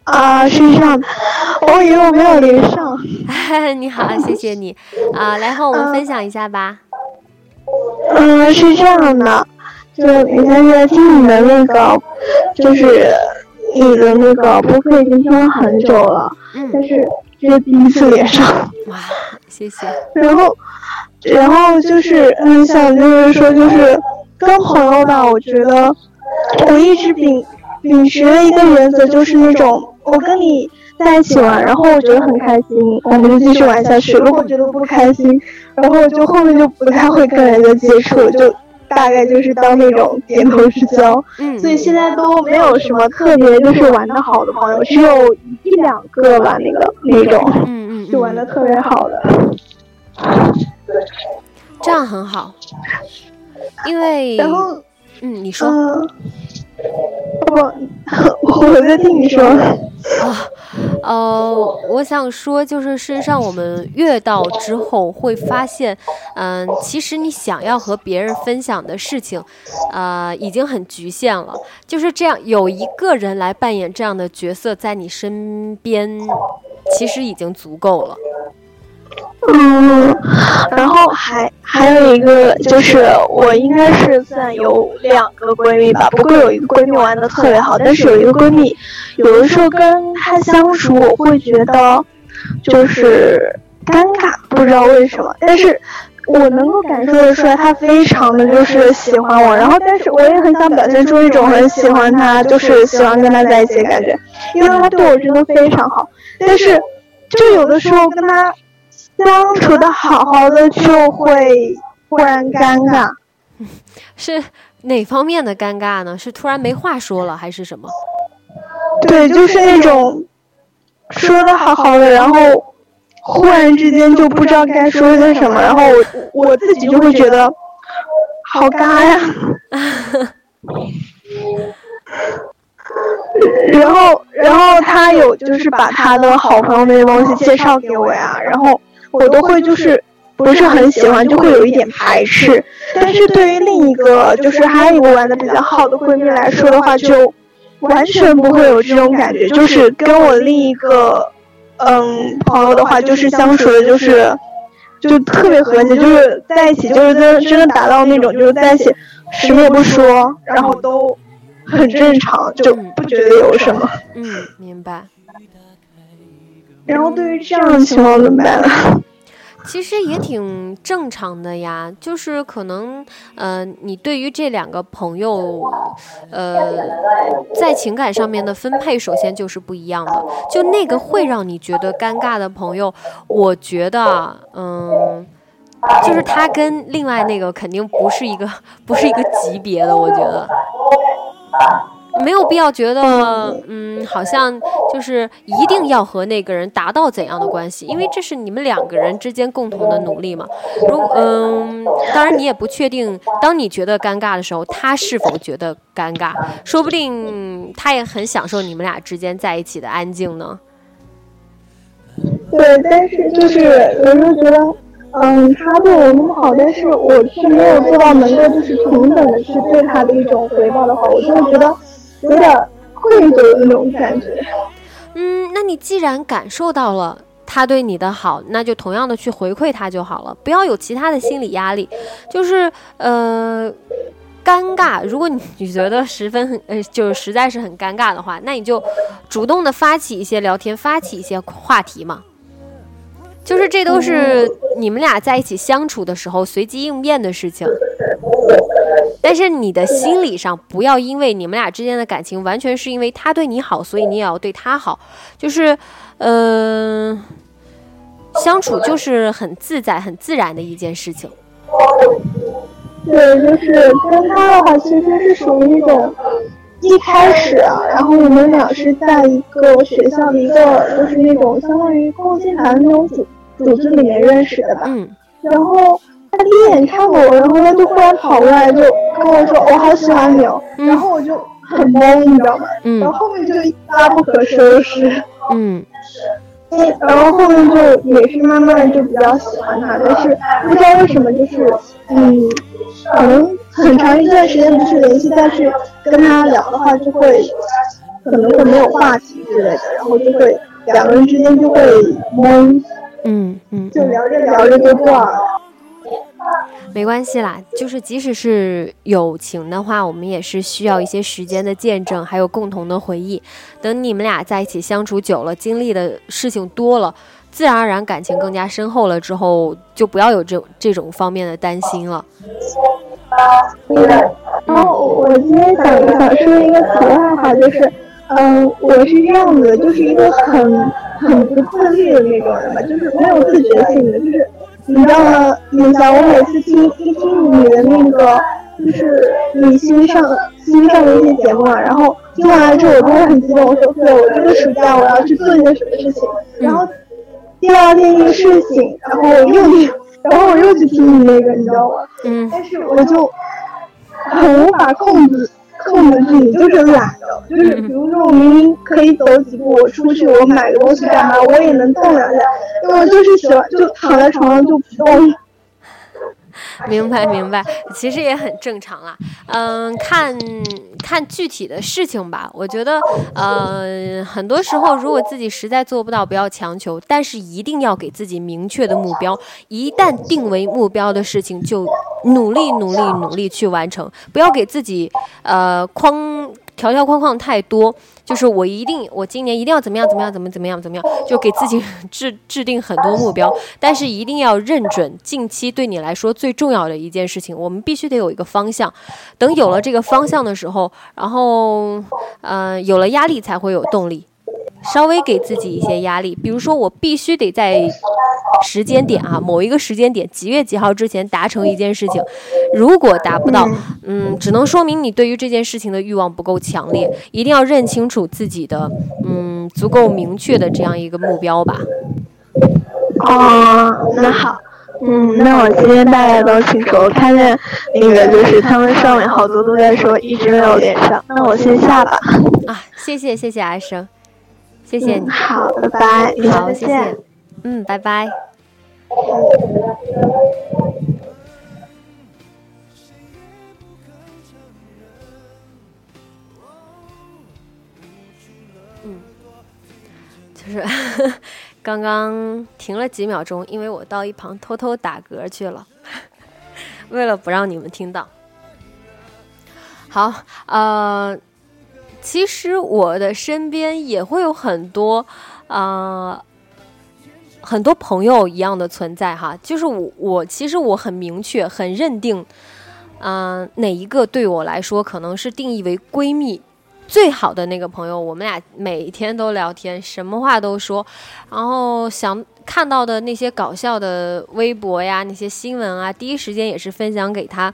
啊，是这样的，我以为我没有连上。你好，谢谢你啊，来和我们分享一下吧。嗯，是这样的，就李小姐听你的那个，就是你的那个播客已经听了很久了，但嗯，是这是第一次连上。哇，谢谢。然后，然后就是很想就是说，就是跟朋友吧，我觉得我一直秉秉持的一个原则就是那种，我跟你在一起玩，然后我觉得很开心，我们就继续玩下去。如果觉得不开心，然后就后面就不太会跟人家接触，就大概就是当那种点头之交。嗯，所以现在都没有什么特别就是玩的好的朋友，只有一两个吧，那个那种嗯嗯就玩的嗯，特别好的。这样很好，因为然后，嗯，你说。嗯，我 我在听你说，啊，呃，我想说，就是事实上，我们越到之后会发现，嗯、其实你想要和别人分享的事情，呃，已经很局限了。就是这样，有一个人来扮演这样的角色，在你身边，其实已经足够了。嗯，然后还还有一个就是我应该是算有两个闺蜜吧，不过有一个闺蜜玩的特别好，但是有一个闺蜜，有的时候跟她相处，我会觉得就是尴尬，不知道为什么，但是。我能够感受得出来，她非常的就是喜欢我，然后但是我也很想表现出一种很喜欢她，就是喜欢跟她在一起的感觉，因为她对我真的非常好，但是就有的时候跟她相处的好好的就会忽然尴尬。是哪方面的尴尬呢？是突然没话说了，还是什么？对，就是那种说的好好的，然后忽然之间就不知道该说些什么，然后我我自己就会觉得好尬呀。然后，然后他有就是把他的好朋友那些东西介绍给我呀，然后我都会就是不是很喜欢，就会有一点排斥。但是对于另一个就是还有一个玩的比较好的闺蜜来说的话，就完全不会有这种感觉。就是跟我另一个嗯朋友的话，就是相处的就是就特别和谐，就是在一起就是真真的达到那种就是在一起什么也不说，然后都很正常，就不觉得有什么。嗯，明白。然后对于这样的情况怎么办？其实也挺正常的呀，就是可能，呃，你对于这两个朋友，呃，在情感上面的分配，首先就是不一样的。就那个会让你觉得尴尬的朋友，我觉得，嗯，就是他跟另外那个肯定不是一个，不是一个级别的，我觉得。没有必要觉得，嗯，好像就是一定要和那个人达到怎样的关系，因为这是你们两个人之间共同的努力嘛。如嗯，当然你也不确定，当你觉得尴尬的时候，他是否觉得尴尬，说不定他也很享受你们俩之间在一起的安静呢。对，但是就是有时候觉得嗯，他对我那么好，但是我却没有做到能够就是平等的去对他的一种回报的话，我就会觉得有点愧疚的那种感觉。嗯，那你既然感受到了他对你的好，那就同样的去回馈他就好了，不要有其他的心理压力，就是呃。尴尬，如果你你觉得十分很呃，就是实在是很尴尬的话，那你就主动的发起一些聊天，发起一些话题嘛。就是这都是你们俩在一起相处的时候随机应变的事情。但是你的心理上不要因为你们俩之间的感情完全是因为他对你好，所以你也要对他好。就是，嗯，相处就是很自在、很自然的一件事情。对，就是跟他的话，其实是属于那种一开始啊，然后我们俩是在一个学校的一个，就是那种相当于共青团那种组组织里面认识的吧。嗯。然后他第一眼看我，然后他就忽然跑过来就跟我说：“我好喜欢你哦。”然后我就很懵，你知道吗？嗯。然后后面就一发不可收拾。嗯。然后后面就也是慢慢就比较喜欢他，但是不知道为什么就是嗯。可能很长一段时间不去联系，但是跟他聊的话，就会可能会没有话题之类的，然后就会两个人之间就会懵，嗯嗯，就聊着聊着就断了。没关系啦，就是即使是友情的话，我们也是需要一些时间的见证，还有共同的回忆。等你们俩在一起相处久了，经历的事情多了，自然而然感情更加深厚了之后，就不要有这这种方面的担心了。然后我今天想想说一个题外话，就是，嗯，我是这样的，就是一个很很不自律的那种人吧，就是没有自觉性的，就是你知道吗？你知道我每次听一听你的那个，就是你新上新上的一些节目啊，然后听完了之后，我都会很激动，我说对，我这个暑假我要去做一些什么事情，然后第二天一睡醒，然后我又。然后我又去听你那个，你知道吗？嗯。但是我就很无法控制控制自己，就是懒的，就是比如说我明明可以走几步，我出去我买个东西干嘛，我也能动两下，我就是喜欢就躺在床上就不动。明白明白，其实也很正常啦。嗯，看看具体的事情吧。我觉得，呃，很多时候如果自己实在做不到，不要强求，但是一定要给自己明确的目标。一旦定为目标的事情，就努力努力努力去完成，不要给自己呃框。条条框框太多，就是我一定，我今年一定要怎么样怎么样怎么怎么样怎么样，就给自己 制制定很多目标，但是一定要认准近期对你来说最重要的一件事情，我们必须得有一个方向。等有了这个方向的时候，然后，嗯，有了压力才会有动力。稍微给自己一些压力，比如说我必须得在时间点啊，某一个时间点，几月几号之前达成一件事情。如果达不到，嗯，只能说明你对于这件事情的欲望不够强烈。一定要认清楚自己的，嗯，足够明确的这样一个目标吧。哦，那好，嗯，那我今天大概都清楚。我看见那个就是他们上面好多都在说一直没有连上，那我先下吧。啊，谢谢谢谢阿生。谢谢你，好，拜拜，好，谢谢，嗯，拜拜。嗯，就是 刚刚停了几秒钟，因为我到一旁偷偷打嗝去了，为了不让你们听到。好，呃。其实我的身边也会有很多，啊，很多朋友一样的存在哈。就是我，我其实我很明确、很认定，嗯，哪一个对我来说可能是定义为闺蜜最好的那个朋友。我们俩每天都聊天，什么话都说，然后想看到的那些搞笑的微博呀、那些新闻啊，第一时间也是分享给他。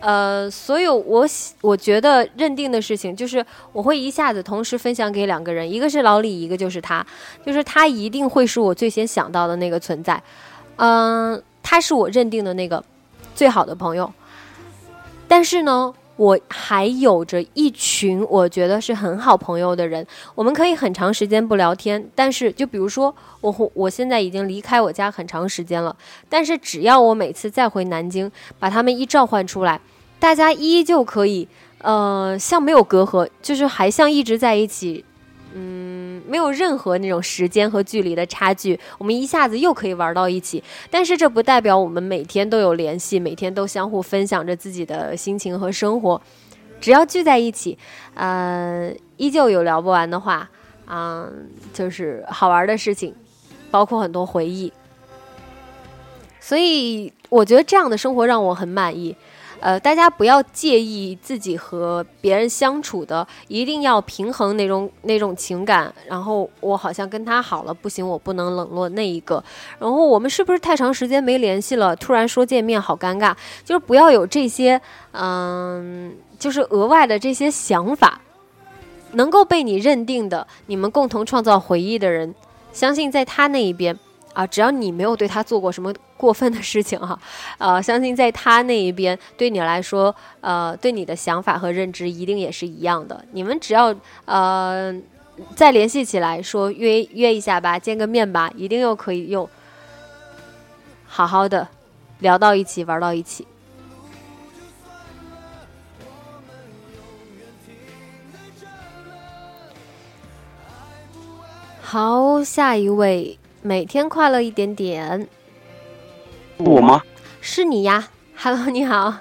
呃，所有我我觉得认定的事情，就是我会一下子同时分享给两个人，一个是老李，一个就是他，就是他一定会是我最先想到的那个存在，嗯，他是我认定的那个最好的朋友。但是呢，我还有着一群我觉得是很好朋友的人，我们可以很长时间不聊天，但是就比如说我我现在已经离开我家很长时间了，但是只要我每次再回南京，把他们一召唤出来，大家依旧可以，呃，像没有隔阂，就是还像一直在一起。嗯，没有任何那种时间和距离的差距，我们一下子又可以玩到一起。但是这不代表我们每天都有联系，每天都相互分享着自己的心情和生活。只要聚在一起，呃，依旧有聊不完的话，嗯，就是好玩的事情，包括很多回忆。所以我觉得这样的生活让我很满意。呃，大家不要介意自己和别人相处的，一定要平衡那种那种情感。然后我好像跟他好了，不行，我不能冷落那一个。然后我们是不是太长时间没联系了？突然说见面，好尴尬。就是不要有这些，嗯，就是额外的这些想法。能够被你认定的，你们共同创造回忆的人，相信在他那一边。啊，只要你没有对他做过什么过分的事情哈，呃，相信在他那一边对你来说，呃，对你的想法和认知一定也是一样的。你们只要呃再联系起来，说约约一下吧，见个面吧，一定又可以用好好的聊到一起，玩到一起。好，下一位。每天快乐一点点。我吗？是你呀，Hello，你好。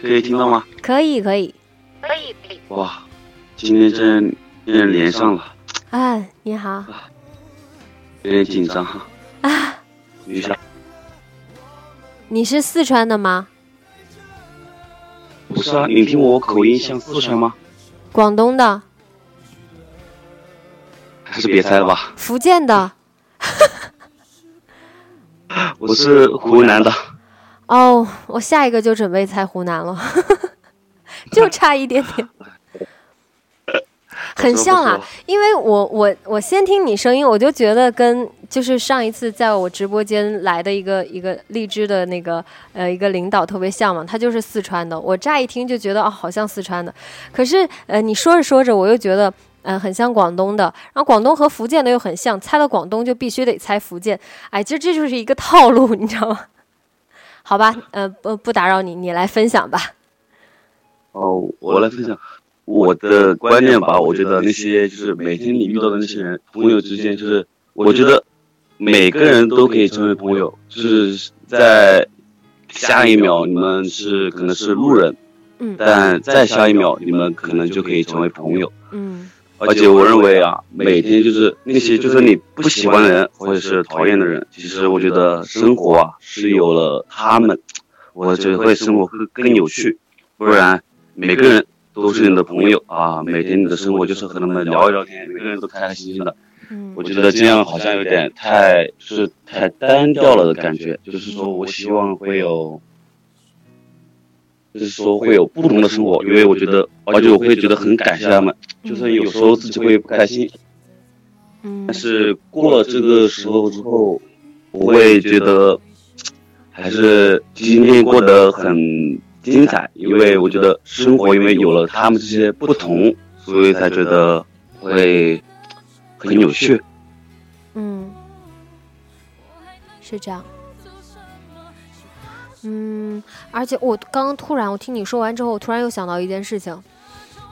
可以听到吗？可以，可以。可以，可以。哇，今天真真连上了。哎，你好。有点紧张哈。啊。一下。你是四川的吗？不是啊，你听我口音像四川吗？广东的。还是别猜了吧。福建的，我是湖南的。哦，我下一个就准备猜湖南了，就差一点点。很像啊，因为我我我先听你声音，我就觉得跟就是上一次在我直播间来的一个一个荔枝的那个呃一个领导特别像嘛，他就是四川的。我乍一听就觉得哦，好像四川的，可是呃你说着说着，我又觉得。嗯，很像广东的，然后广东和福建的又很像，猜了广东就必须得猜福建，哎，其实这就是一个套路，你知道吗？好吧，呃，不不打扰你，你来分享吧。哦，我来分享我的观念吧。我觉得那些就是每天你遇到的那些人，朋友之间，就是我觉得每个人都可以成为朋友，就是在下一秒你们是可能是路人，嗯，但再下一秒你们可能就可以成为朋友，嗯。而且我认为啊，每天就是那些就是你不喜欢的人或者是讨厌的人，其实我觉得生活啊是有了他们，我觉得会生活会更有趣。不然每个人都是你的朋友啊，每天你的生活就是和他们聊一聊天，每个人都开开心心的。嗯，我觉得这样好像有点太是太单调了的感觉。就是说我希望会有。就是说会有不同的生活，因为我觉得，而且我会觉得很感谢他们。就算有时候自己会不开心，嗯，但是过了这个时候之后，我会觉得还是今天过得很精彩，因为我觉得生活因为有了他们这些不同，所以才觉得会很有趣。嗯，是这样。嗯，而且我刚刚突然，我听你说完之后，我突然又想到一件事情，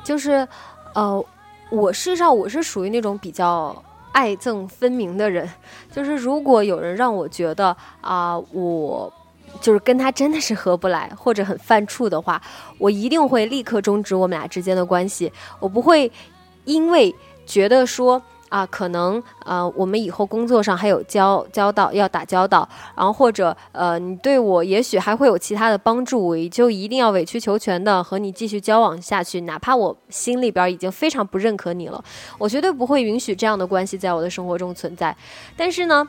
就是，呃，我事实上我是属于那种比较爱憎分明的人，就是如果有人让我觉得啊，我就是跟他真的是合不来，或者很犯怵的话，我一定会立刻终止我们俩之间的关系，我不会因为觉得说。啊，可能啊，我们以后工作上还有交交道要打交道，然后或者呃，你对我也许还会有其他的帮助，我就一定要委曲求全的和你继续交往下去，哪怕我心里边已经非常不认可你了，我绝对不会允许这样的关系在我的生活中存在。但是呢。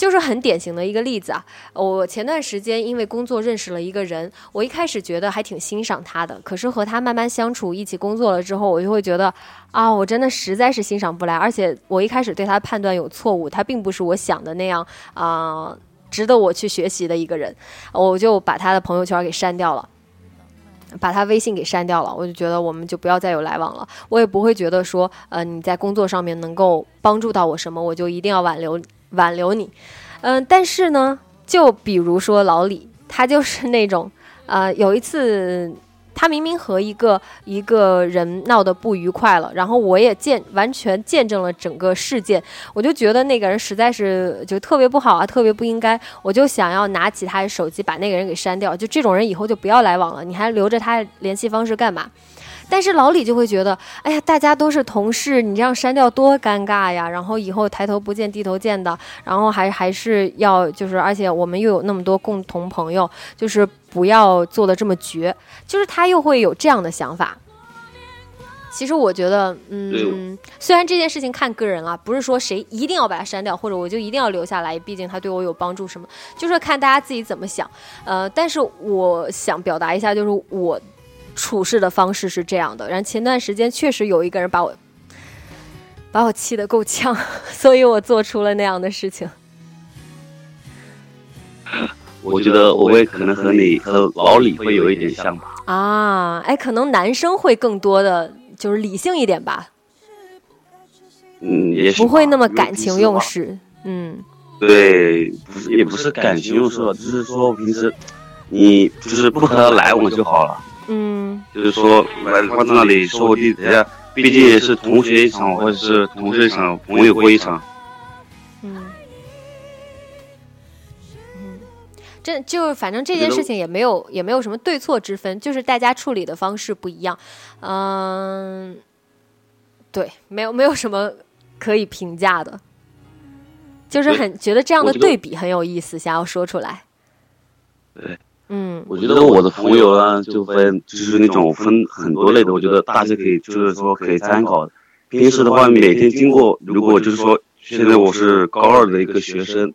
就是很典型的一个例子啊！我前段时间因为工作认识了一个人，我一开始觉得还挺欣赏他的，可是和他慢慢相处、一起工作了之后，我就会觉得啊，我真的实在是欣赏不来。而且我一开始对他判断有错误，他并不是我想的那样啊，值得我去学习的一个人，我就把他的朋友圈给删掉了。把他微信给删掉了，我就觉得我们就不要再有来往了。我也不会觉得说，呃，你在工作上面能够帮助到我什么，我就一定要挽留挽留你。嗯、但是呢，就比如说老李，他就是那种，呃，有一次。他明明和一个一个人闹得不愉快了，然后我也见完全见证了整个事件，我就觉得那个人实在是就特别不好啊，特别不应该，我就想要拿起他的手机把那个人给删掉，就这种人以后就不要来往了，你还留着他联系方式干嘛？但是老李就会觉得，哎呀，大家都是同事，你这样删掉多尴尬呀！然后以后抬头不见低头见的，然后还还是要就是，而且我们又有那么多共同朋友，就是不要做的这么绝，就是他又会有这样的想法。其实我觉得，嗯，虽然这件事情看个人了，不是说谁一定要把它删掉，或者我就一定要留下来，毕竟他对我有帮助什么，就是看大家自己怎么想。呃，但是我想表达一下，就是我。处事的方式是这样的，然后前段时间确实有一个人把我把我气得够呛，所以我做出了那样的事情。我觉得我会可能和你和老李会有一点像吧。啊，哎，可能男生会更多的就是理性一点吧。嗯，也不会那么感情用事。嗯，对，不是也不是感情用事，就是说平时你就是不和他来往就好了。嗯，就是说来放在那里说我弟，人家毕竟也是同学一场，或者是同事一场，朋友过一场。嗯，嗯，这就反正这件事情也没有也没有什么对错之分，就是大家处理的方式不一样。嗯，对，没有没有什么可以评价的，就是很觉得这样的对比很有意思，想要说出来。对。嗯，我觉得我的朋友呢，就分就是那种分很多类的，我觉得大家可以就是说可以参考。平时的话，每天经过，如果就是说现在我是高二的一个学生，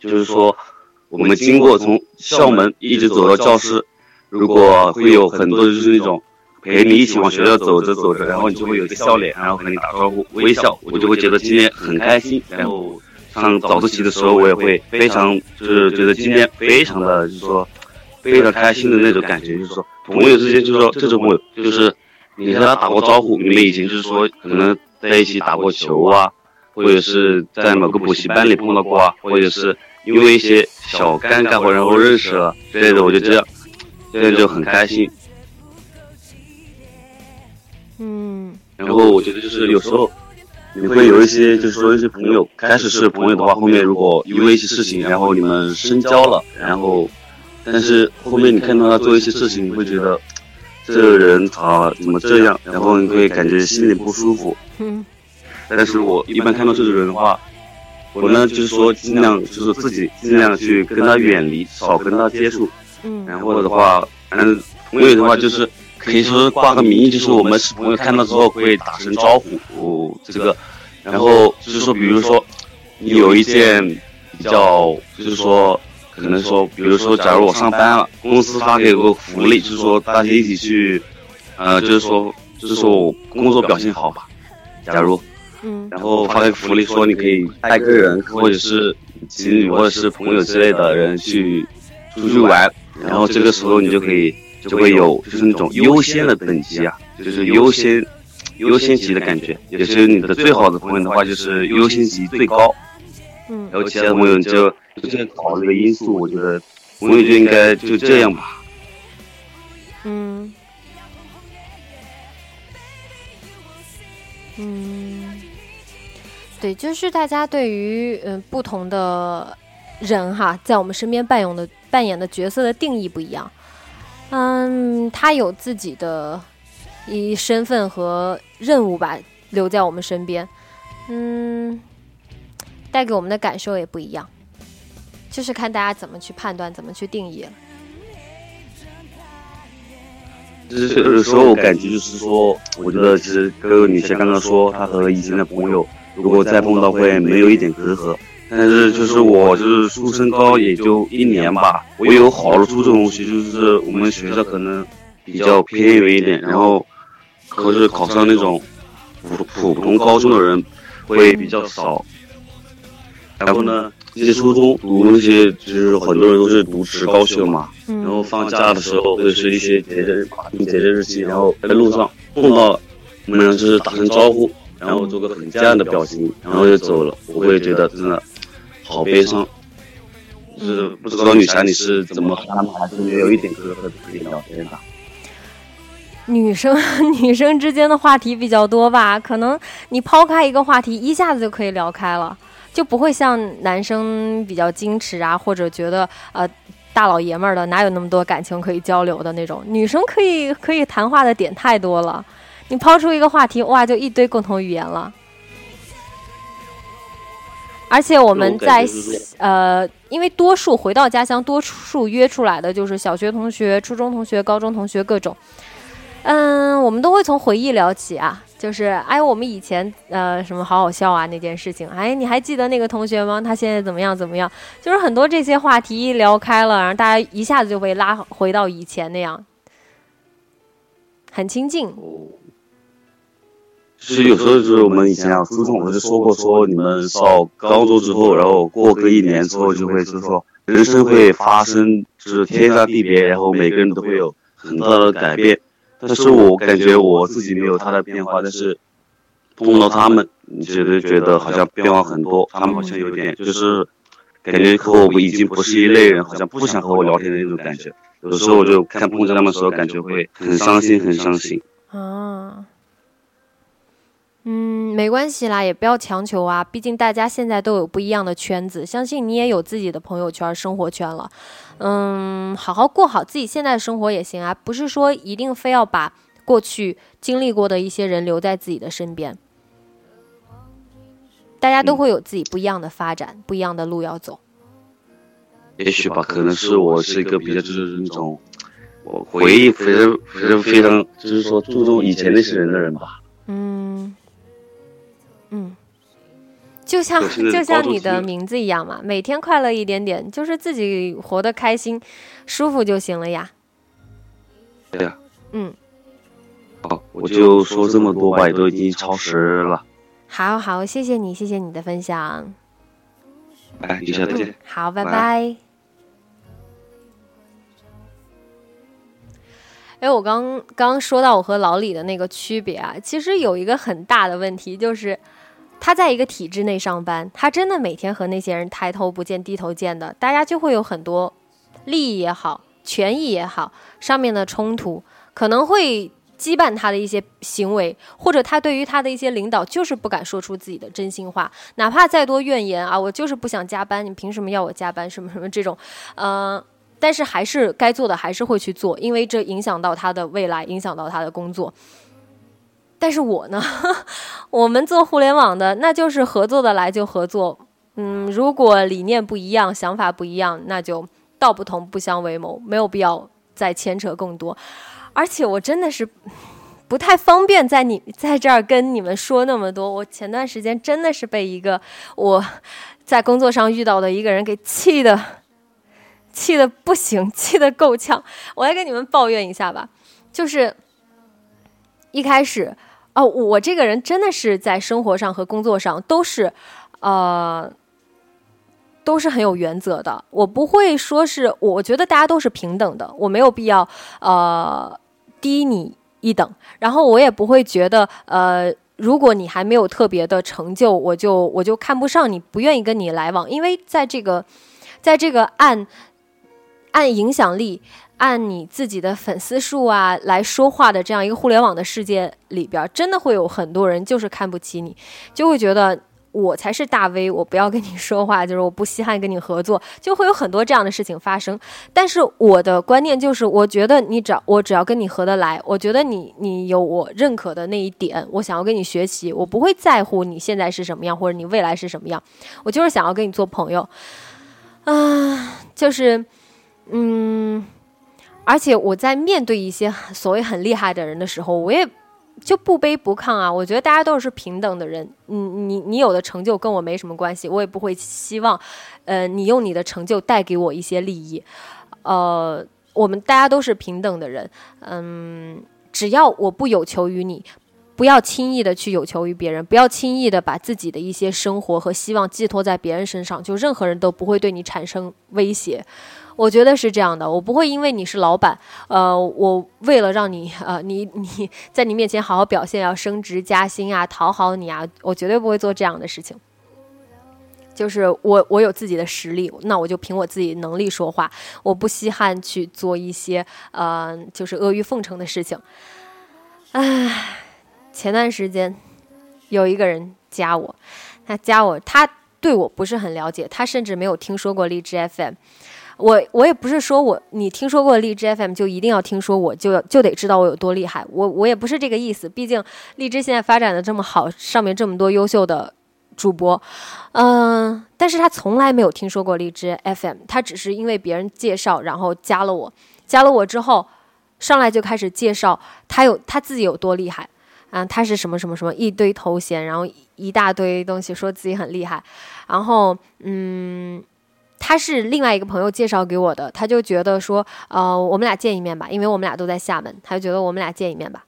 就是说我们经过从校门一直走到教室，如果会有很多就是那种陪你一起往学校走着走着，然后你就会有一个笑脸，然后和你打招呼微笑，我就会觉得今天很开心。然后上早自习的时候，我也会非常就是觉得今天非常的就是说。非常开心的那种感觉，就是说朋友之间，就是说这种朋友，就是你和他打过招呼，你们以前就是说可能在一起打过球啊，或者是在某个补习班里碰到过啊，或者是因为一些小尴尬或然后认识了之类的，我就这样，这样就很开心。嗯。然后我觉得就是有时候你会有一些，就是说一些朋友开始是朋友的话，后面如果因为一些事情，然后你们深交了，然后。但是后面你看到他做一些事情，你会觉得这个人他怎么这样，然后你会感觉心里不舒服。嗯。但是我一般看到这种人的话，我呢就是说尽量就是自己尽量去跟他远离，少跟他接触。嗯。然后的话，嗯，朋友的话就是可以说挂个名义，就是我们是朋友，看到之后会打声招呼。哦，这个，然后就是说，比如说你有一件比较，就是说。可能说，比如说，假如我上班了，公司发给我个福利，就是说大家一起去，呃，就是说，就是说我工作表现好吧。假如，嗯，然后发个福利，说你可以带个人，或者是情侣，或者是朋友之类的人去出去玩，然后这个时候你就可以就会有就是那种优先的等级啊，就是优先优先级的感觉。也是你的最好的朋友的话，就是优先级最高。嗯，然后其他的朋友就。就这考虑个因素，我觉得朋友就应该就这样吧。嗯，嗯，对，就是大家对于嗯不同的人哈，在我们身边扮演的扮演的角色的定义不一样。嗯，他有自己的一身份和任务吧，留在我们身边。嗯，带给我们的感受也不一样。就是看大家怎么去判断，怎么去定义了。就是有时候我感觉就是说，我觉得其实各位女生刚刚说，她和以前的朋友如果再碰到会没有一点隔阂。但是就是我就是初升高也就一年吧，我有好的初中同学，就是我们学校可能比较偏远一点，然后可是考上那种普普通高中的人会比较少。然后呢？一些初中读那些，就是很多人都是读职高学嘛，嗯然后放假的时候或者是一些节日、法定节日日期，然后在路上碰到我们俩就是打声招呼，然后做个很这样的表情，然后就走了，我会觉得真的好悲伤。就是不知道女侠你是怎么和他们还是没有一点隔阂的可以聊天的？女生 女生之间的话题比较多吧，可能你抛开一个话题，一下子就可以聊开了，就不会像男生比较矜持啊，或者觉得呃大老爷们儿的哪有那么多感情可以交流的那种。女生可以可以谈话的点太多了，你抛出一个话题，哇，就一堆共同语言了。而且我们在呃，因为多数回到家乡，多数约出来的就是小学同学、初中同学、高中同学各种。嗯，我们都会从回忆聊起啊，就是哎，我们以前呃什么好好笑啊那件事情，哎，你还记得那个同学吗？他现在怎么样怎么样？就是很多这些话题一聊开了，然后大家一下子就被拉回到以前那样，很亲近。其实有时候就是我们以前啊，初中我就说过，说你们到高中之后，然后过个一年之后，就会就是说人生会发生就是天差地别，然后每个人都会有很大的改变。但是我感觉我自己没有他的变化，但是碰到他们，你觉得觉得好像变化很多，他们好像有点就是感觉和我已经不是一类人，好像不想和我聊天的那种感觉。有时候我就看碰见他们的时候，感觉会很伤心，很伤心。啊，嗯，没关系啦，也不要强求啊。毕竟大家现在都有不一样的圈子，相信你也有自己的朋友圈、生活圈了。嗯，好好过好自己现在的生活也行啊，不是说一定非要把过去经历过的一些人留在自己的身边。大家都会有自己不一样的发展，不一样的路要走。也许吧，可能是我是一个比较就是那种，我回忆非常非常非常，就是说注重以前那些人的人吧。嗯，嗯，就像就像你的名字一样嘛，每天快乐一点点，就是自己活得开心、舒服就行了呀。对呀、嗯，好，我就说这么多吧，也都已经超时了。好好，谢谢你，谢谢你的分享。哎，一下再见。好，拜拜拜。哎，我刚刚说到我和老李的那个区别啊，其实有一个很大的问题，就是他在一个体制内上班，他真的每天和那些人抬头不见低头见的，大家就会有很多利益也好、权益也好上面的冲突，可能会羁绊他的一些行为，或者他对于他的一些领导就是不敢说出自己的真心话，哪怕再多怨言啊，我就是不想加班，你凭什么要我加班？什么什么这种，呃，但是还是该做的还是会去做，因为这影响到他的未来，影响到他的工作。但是我呢，我们做互联网的，那就是合作的来就合作，嗯，如果理念不一样，想法不一样，那就道不同不相为谋，没有必要再牵扯更多。而且我真的是不太方便在你在这儿跟你们说那么多。我前段时间真的是被一个我在工作上遇到的一个人给气的，气的不行，气的够呛。我来跟你们抱怨一下吧，就是一开始哦，我这个人真的是在生活上和工作上都是，呃。都是很有原则的，我不会说是，我觉得大家都是平等的，我没有必要呃低你一等，然后我也不会觉得呃，如果你还没有特别的成就，我就我就看不上你，不愿意跟你来往，因为在这个，在这个按按影响力、按你自己的粉丝数啊来说话的这样一个互联网的世界里边，真的会有很多人就是看不起你，就会觉得。我才是大 V，我不要跟你说话，就是我不稀罕跟你合作，就会有很多这样的事情发生。但是我的观念就是，我觉得你只要我只要跟你合得来，我觉得你你有我认可的那一点，我想要跟你学习，我不会在乎你现在是什么样或者你未来是什么样，我就是想要跟你做朋友。啊，就是，嗯，而且我在面对一些 所谓很厉害的人的时候，我也。就不卑不亢啊！我觉得大家都是平等的人，你你你有的成就跟我没什么关系，我也不会希望，呃，你用你的成就带给我一些利益，呃，我们大家都是平等的人，嗯，只要我不有求于你，不要轻易的去有求于别人，不要轻易的把自己的一些生活和希望寄托在别人身上，就任何人都不会对你产生威胁。我觉得是这样的，我不会因为你是老板，呃，我为了让你呃，你你在你面前好好表现，要升职加薪啊，讨好你啊，我绝对不会做这样的事情。就是我我有自己的实力，那我就凭我自己能力说话，我不稀罕去做一些呃，就是阿谀奉承的事情。唉，前段时间有一个人加我，他加我，他对我不是很了解，他甚至没有听说过荔枝 FM。我我也不是说我你听说过荔枝 FM 就一定要听说我就就得知道我有多厉害，我我也不是这个意思。毕竟荔枝现在发展的这么好，上面这么多优秀的。主播，嗯，但是他从来没有听说过荔枝 FM，他只是因为别人介绍，然后加了我，加了我之后，上来就开始介绍他有他自己有多厉害，啊，他是什么什么什么一堆头衔，然后一大堆东西，说自己很厉害，然后，嗯，他是另外一个朋友介绍给我的，他就觉得说，呃，我们俩见一面吧，因为我们俩都在厦门，他就觉得我们俩见一面吧。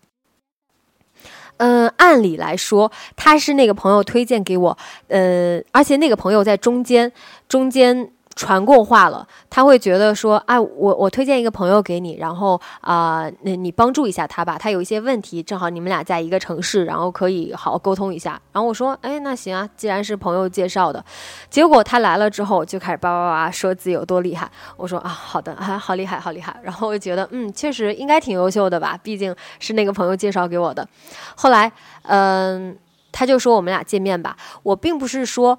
嗯，按理来说，他是那个朋友推荐给我，呃，而且那个朋友在中间，中间。传过话了，他会觉得说，哎，我我推荐一个朋友给你，然后啊，那你帮助一下他吧，他有一些问题，正好你们俩在一个城市，然后可以好好沟通一下。然后我说，哎，那行啊，既然是朋友介绍的，结果他来了之后就开始叭叭叭说自己有多厉害。我说啊，好的，啊，好厉害，好厉害。然后我就觉得，嗯，确实应该挺优秀的吧，毕竟是那个朋友介绍给我的。后来，嗯，他就说我们俩见面吧。我并不是说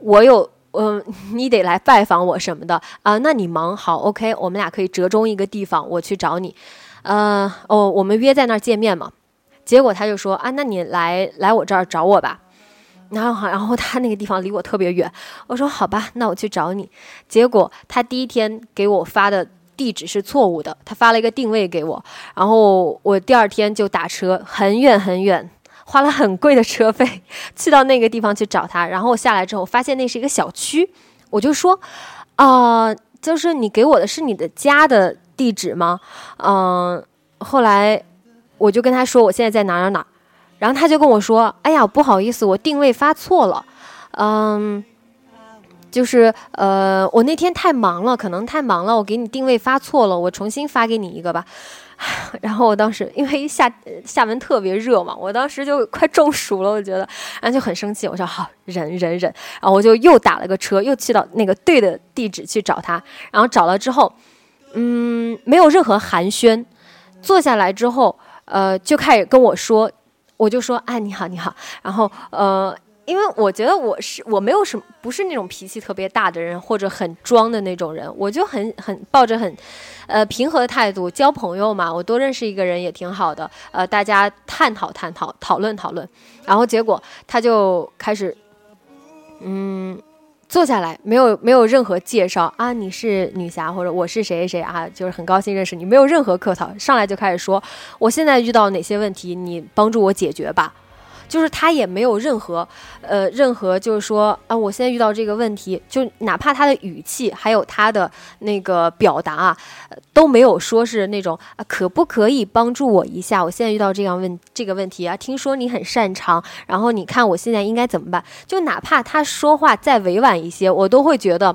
我有。嗯，你得来拜访我什么的啊？那你忙好，OK，我们俩可以折中一个地方，我去找你。呃，哦，我们约在那儿见面嘛。结果他就说啊，那你来来我这儿找我吧。然后好，然后他那个地方离我特别远。我说好吧，那我去找你。结果他第一天给我发的地址是错误的，他发了一个定位给我。然后我第二天就打车很远很远。花了很贵的车费去到那个地方去找他，然后我下来之后发现那是一个小区，我就说，啊，就是你给我的是你的家的地址吗？嗯，后来我就跟他说我现在在哪哪哪，然后他就跟我说，哎呀，不好意思，我定位发错了，嗯，就是呃，我那天太忙了，可能太忙了，我给你定位发错了，我重新发给你一个吧。然后我当时因为厦厦门特别热嘛，我当时就快中暑了，我觉得，然后就很生气。我说好忍忍忍，然后我就又打了个车，又去到那个对的地址去找他。然后找了之后，嗯，没有任何寒暄，坐下来之后，呃，就开始跟我说，我就说，哎，你好，你好。然后，呃。因为我觉得我是我没有什么不是那种脾气特别大的人或者很装的那种人，我就很很抱着很，呃平和的态度交朋友嘛，我多认识一个人也挺好的，呃大家探讨探讨讨论讨论，然后结果他就开始，嗯坐下来没有没有任何介绍啊你是女侠或者我是谁谁谁啊就是很高兴认识你没有任何客套上来就开始说我现在遇到哪些问题你帮助我解决吧。就是他也没有任何，呃，任何就是说啊，我现在遇到这个问题，就哪怕他的语气还有他的那个表达啊，都没有说是那种啊，可不可以帮助我一下？我现在遇到这样问这个问题啊，听说你很擅长，然后你看我现在应该怎么办？就哪怕他说话再委婉一些，我都会觉得，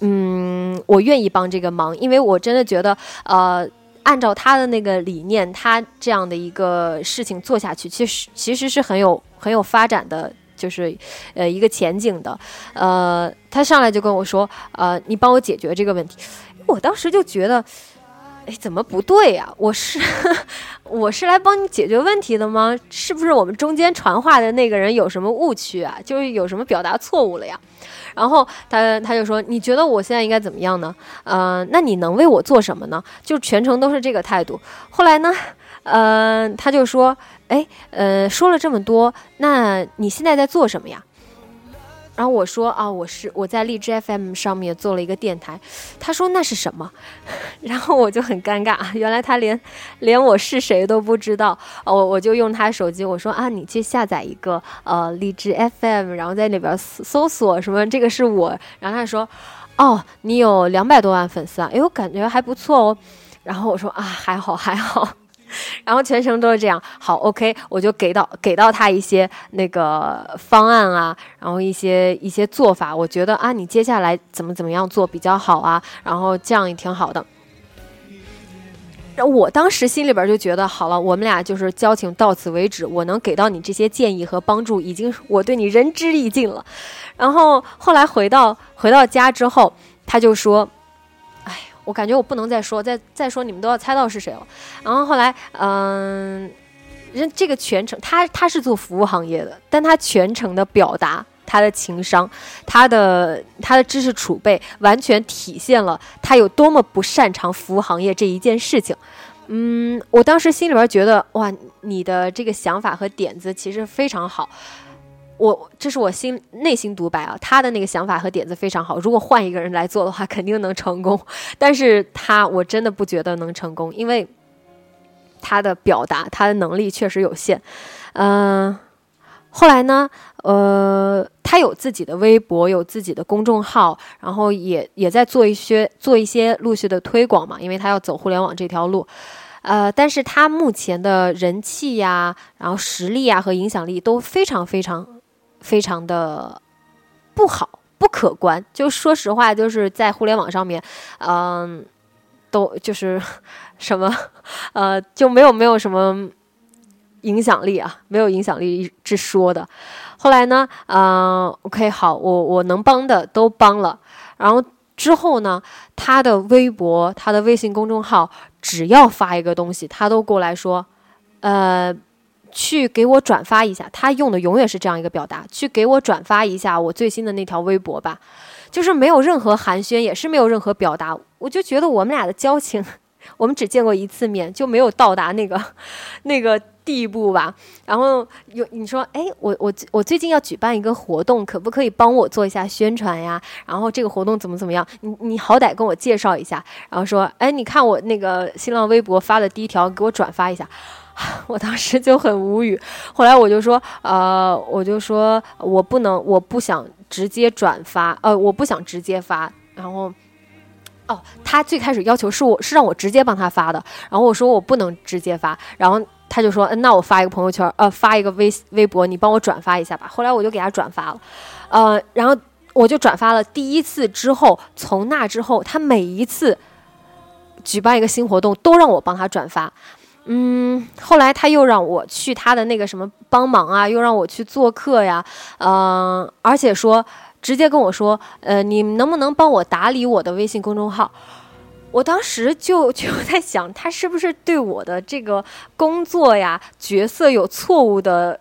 嗯，我愿意帮这个忙，因为我真的觉得，呃。按照他的那个理念，他这样的一个事情做下去，其实其实是很有很有发展的，就是呃一个前景的。呃，他上来就跟我说，呃，你帮我解决这个问题。我当时就觉得，哎，怎么不对呀？我是 我是来帮你解决问题的吗？是不是我们中间传话的那个人有什么误区啊？就是有什么表达错误了呀？然后他他就说：“你觉得我现在应该怎么样呢？呃，那你能为我做什么呢？就全程都是这个态度。后来呢，呃，他就说：，哎，呃，说了这么多，那你现在在做什么呀？”然后我说啊，我是我在荔枝 FM 上面做了一个电台。他说那是什么？然后我就很尴尬，原来他连连我是谁都不知道。哦我就用他手机，我说啊，你去下载一个呃荔枝 FM，然后在里边搜索什么这个是我。然后他说，哦，你有两百多万粉丝啊，哎，我感觉还不错哦。然后我说啊，还好还好。然后全程都是这样。好，OK，我就给到给到他一些那个方案啊，然后一些一些做法。我觉得啊，你接下来怎么怎么样做比较好啊？然后这样也挺好的。我当时心里边就觉得，好了，我们俩就是交情到此为止。我能给到你这些建议和帮助，已经我对你仁至义尽了。然后后来回到回到家之后，他就说：“，我感觉我不能再说，再再说你们都要猜到是谁了。”然后后来，嗯，人这个全程他他是做服务行业的，但他全程的表达。他的情商，他的他的知识储备，完全体现了他有多么不擅长服务行业这一件事情。嗯，我当时心里边觉得，哇，你的这个想法和点子其实非常好。我这是我心内心独白啊，他的那个想法和点子非常好。如果换一个人来做的话，肯定能成功。但是他我真的不觉得能成功，因为他的表达，他的能力确实有限。嗯。后来呢，呃，他有自己的微博，有自己的公众号，然后也也在做一些做一些陆续的推广嘛，因为他要走互联网这条路，呃，但是他目前的人气呀，然后实力呀和影响力都非常非常非常的不好，不可观。就说实话，就是在互联网上面，嗯，都就是 什么，呃，就没有没有什么。影响力啊，没有影响力之说的。后来呢，嗯，OK，好，我我能帮的都帮了。然后之后呢，他的微博、他的微信公众号，只要发一个东西，他都过来说，呃，去给我转发一下。他用的永远是这样一个表达：去给我转发一下我最新的那条微博吧。就是没有任何寒暄，也是没有任何表达。我就觉得我们俩的交情，我们只见过一次面，就没有到达那个 那个。地步吧，然后有你说，哎，我我我最近要举办一个活动，可不可以帮我做一下宣传呀？然后这个活动怎么怎么样？你你好歹跟我介绍一下。然后说，哎，你看我那个新浪微博发的第一条，给我转发一下。我当时就很无语。后来我就说，呃，我就说我不能，我不想直接转发，呃，我不想直接发。然后，哦，他最开始要求是我是让我直接帮他发的，然后我说我不能直接发，然后。他就说：“嗯，那我发一个朋友圈，呃，发一个微微博，你帮我转发一下吧。”后来我就给他转发了，呃，然后我就转发了第一次之后，从那之后，他每一次举办一个新活动都让我帮他转发。嗯，后来他又让我去他的那个什么帮忙啊，又让我去做客呀，嗯，而且说直接跟我说：“呃，你能不能帮我打理我的微信公众号？”我当时就就在想，他是不是对我的这个工作呀、角色有错误的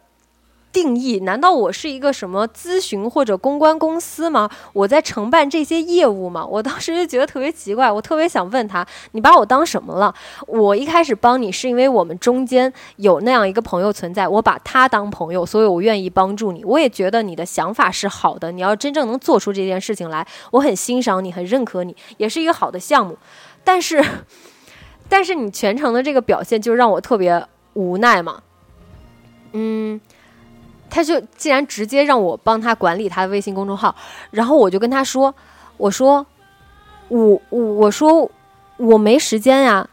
定义？难道我是一个什么咨询或者公关公司吗？我在承办这些业务吗？我当时就觉得特别奇怪，我特别想问他：你把我当什么了？我一开始帮你是因为我们中间有那样一个朋友存在，我把他当朋友，所以我愿意帮助你。我也觉得你的想法是好的，你要真正能做出这件事情来，我很欣赏你，很认可你，也是一个好的项目。但是，但是你全程的这个表现就让我特别无奈嘛。嗯，他就既然直接让我帮他管理他的微信公众号，然后我就跟他说：“我说，我我我说我没时间呀，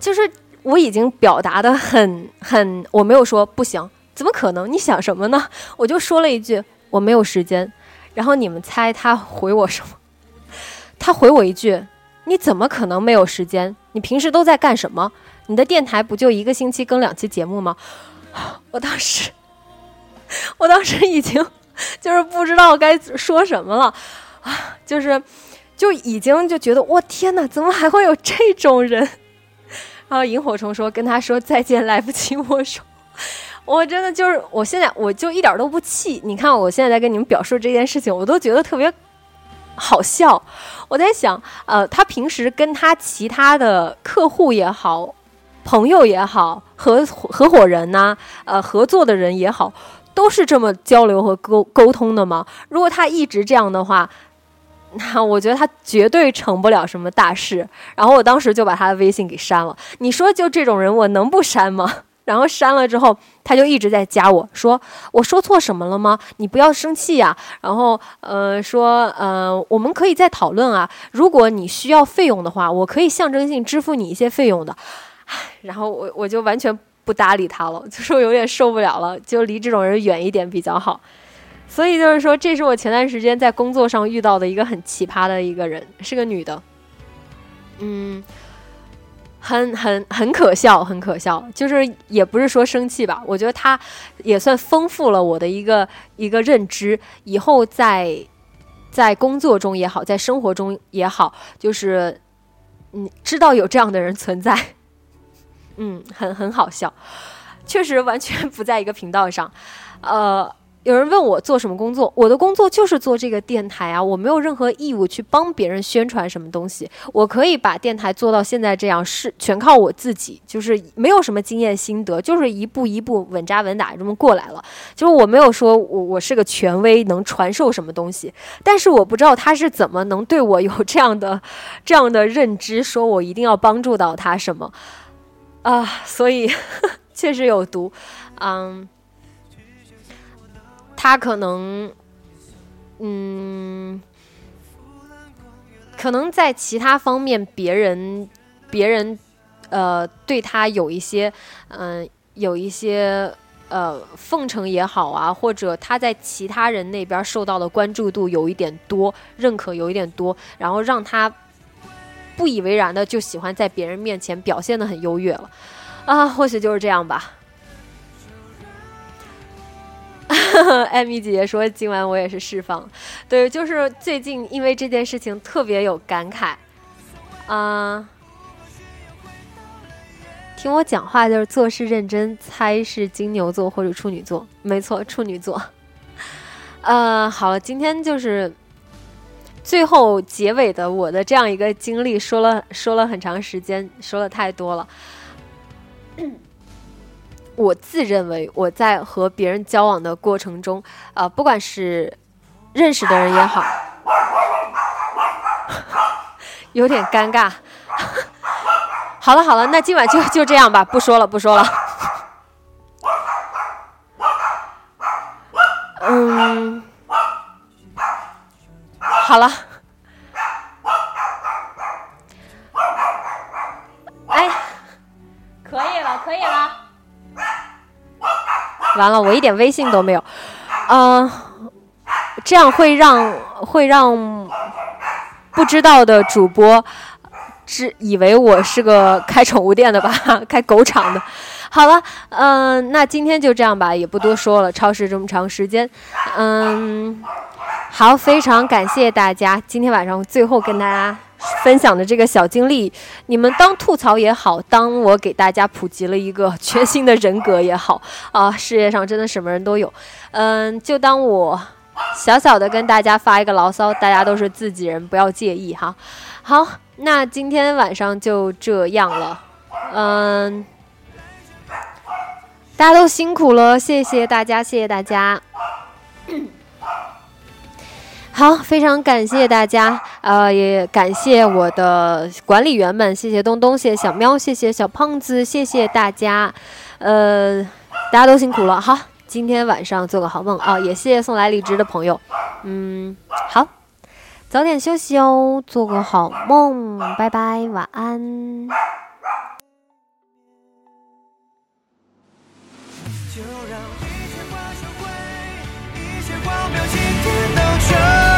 就是我已经表达的很很，我没有说不行，怎么可能？你想什么呢？我就说了一句我没有时间，然后你们猜他回我什么？他回我一句。”你怎么可能没有时间？你平时都在干什么？你的电台不就一个星期更两期节目吗？我当时，我当时已经就是不知道该说什么了啊，就是就已经就觉得我天哪，怎么还会有这种人？然后萤火虫说跟他说再见来不及握手，我真的就是我现在我就一点都不气。你看我现在在跟你们表述这件事情，我都觉得特别。好笑，我在想，呃，他平时跟他其他的客户也好，朋友也好，合合伙人呐，呃，合作的人也好，都是这么交流和沟沟通的吗？如果他一直这样的话，那我觉得他绝对成不了什么大事。然后我当时就把他的微信给删了。你说就这种人，我能不删吗？然后删了之后，他就一直在加我说：“我说错什么了吗？你不要生气呀。”然后呃说呃我们可以再讨论啊。如果你需要费用的话，我可以象征性支付你一些费用的。然后我我就完全不搭理他了，就是我有点受不了了，就离这种人远一点比较好。所以就是说，这是我前段时间在工作上遇到的一个很奇葩的一个人，是个女的，嗯，很很很可笑，很可笑。就是也不是说生气吧，我觉得她也算丰富了我的一个一个认知，以后在在工作中也好，在生活中也好，就是嗯，知道有这样的人存在，嗯，很很好笑，确实完全不在一个频道上，呃。有人问我做什么工作，我的工作就是做这个电台啊，我没有任何义务去帮别人宣传什么东西。我可以把电台做到现在这样，是全靠我自己，就是没有什么经验心得，就是一步一步稳扎稳打这么过来了。就是我没有说我我是个权威，能传授什么东西，但是我不知道他是怎么能对我有这样的这样的认知，说我一定要帮助到他什么啊？所以 确实有毒，嗯。他可能，嗯，可能在其他方面，别人，别人，呃，对他有一些，嗯，有一些，呃，奉承也好啊，或者他在其他人那边受到的关注度有一点多，认可有一点多，然后让他不以为然的就喜欢在别人面前表现的很优越了，啊，或许就是这样吧。艾米姐姐说：“今晚我也是释放，对，就是最近因为这件事情特别有感慨，啊，听我讲话就是做事认真，猜是金牛座或者处女座，没错，处女座。呃，好了，今天就是最后结尾的我的这样一个经历，说了说了很长时间，说了太多了。”我自认为我在和别人交往的过程中，呃，不管是认识的人也好，有点尴尬。好了好了，那今晚就就这样吧，不说了不说了。嗯，好了。哎，可以了，可以了。完了，我一点微信都没有，嗯，这样会让会让不知道的主播只以为我是个开宠物店的吧，开狗场的。好了，嗯，那今天就这样吧，也不多说了，超时这么长时间，嗯，好，非常感谢大家，今天晚上最后跟大家。分享的这个小经历，你们当吐槽也好，当我给大家普及了一个全新的人格也好啊，世界上真的什么人都有，嗯，就当我小小的跟大家发一个牢骚，大家都是自己人，不要介意哈。好，那今天晚上就这样了，嗯，大家都辛苦了，谢谢大家，谢谢大家。好，非常感谢大家，呃，也感谢我的管理员们，谢谢东东，谢谢小喵，谢谢小胖子，谢谢大家，呃，大家都辛苦了。好，今天晚上做个好梦啊，也谢谢送来荔枝的朋友，嗯，好，早点休息哦，做个好梦，拜拜，晚安。就让一一切切荒谬 show.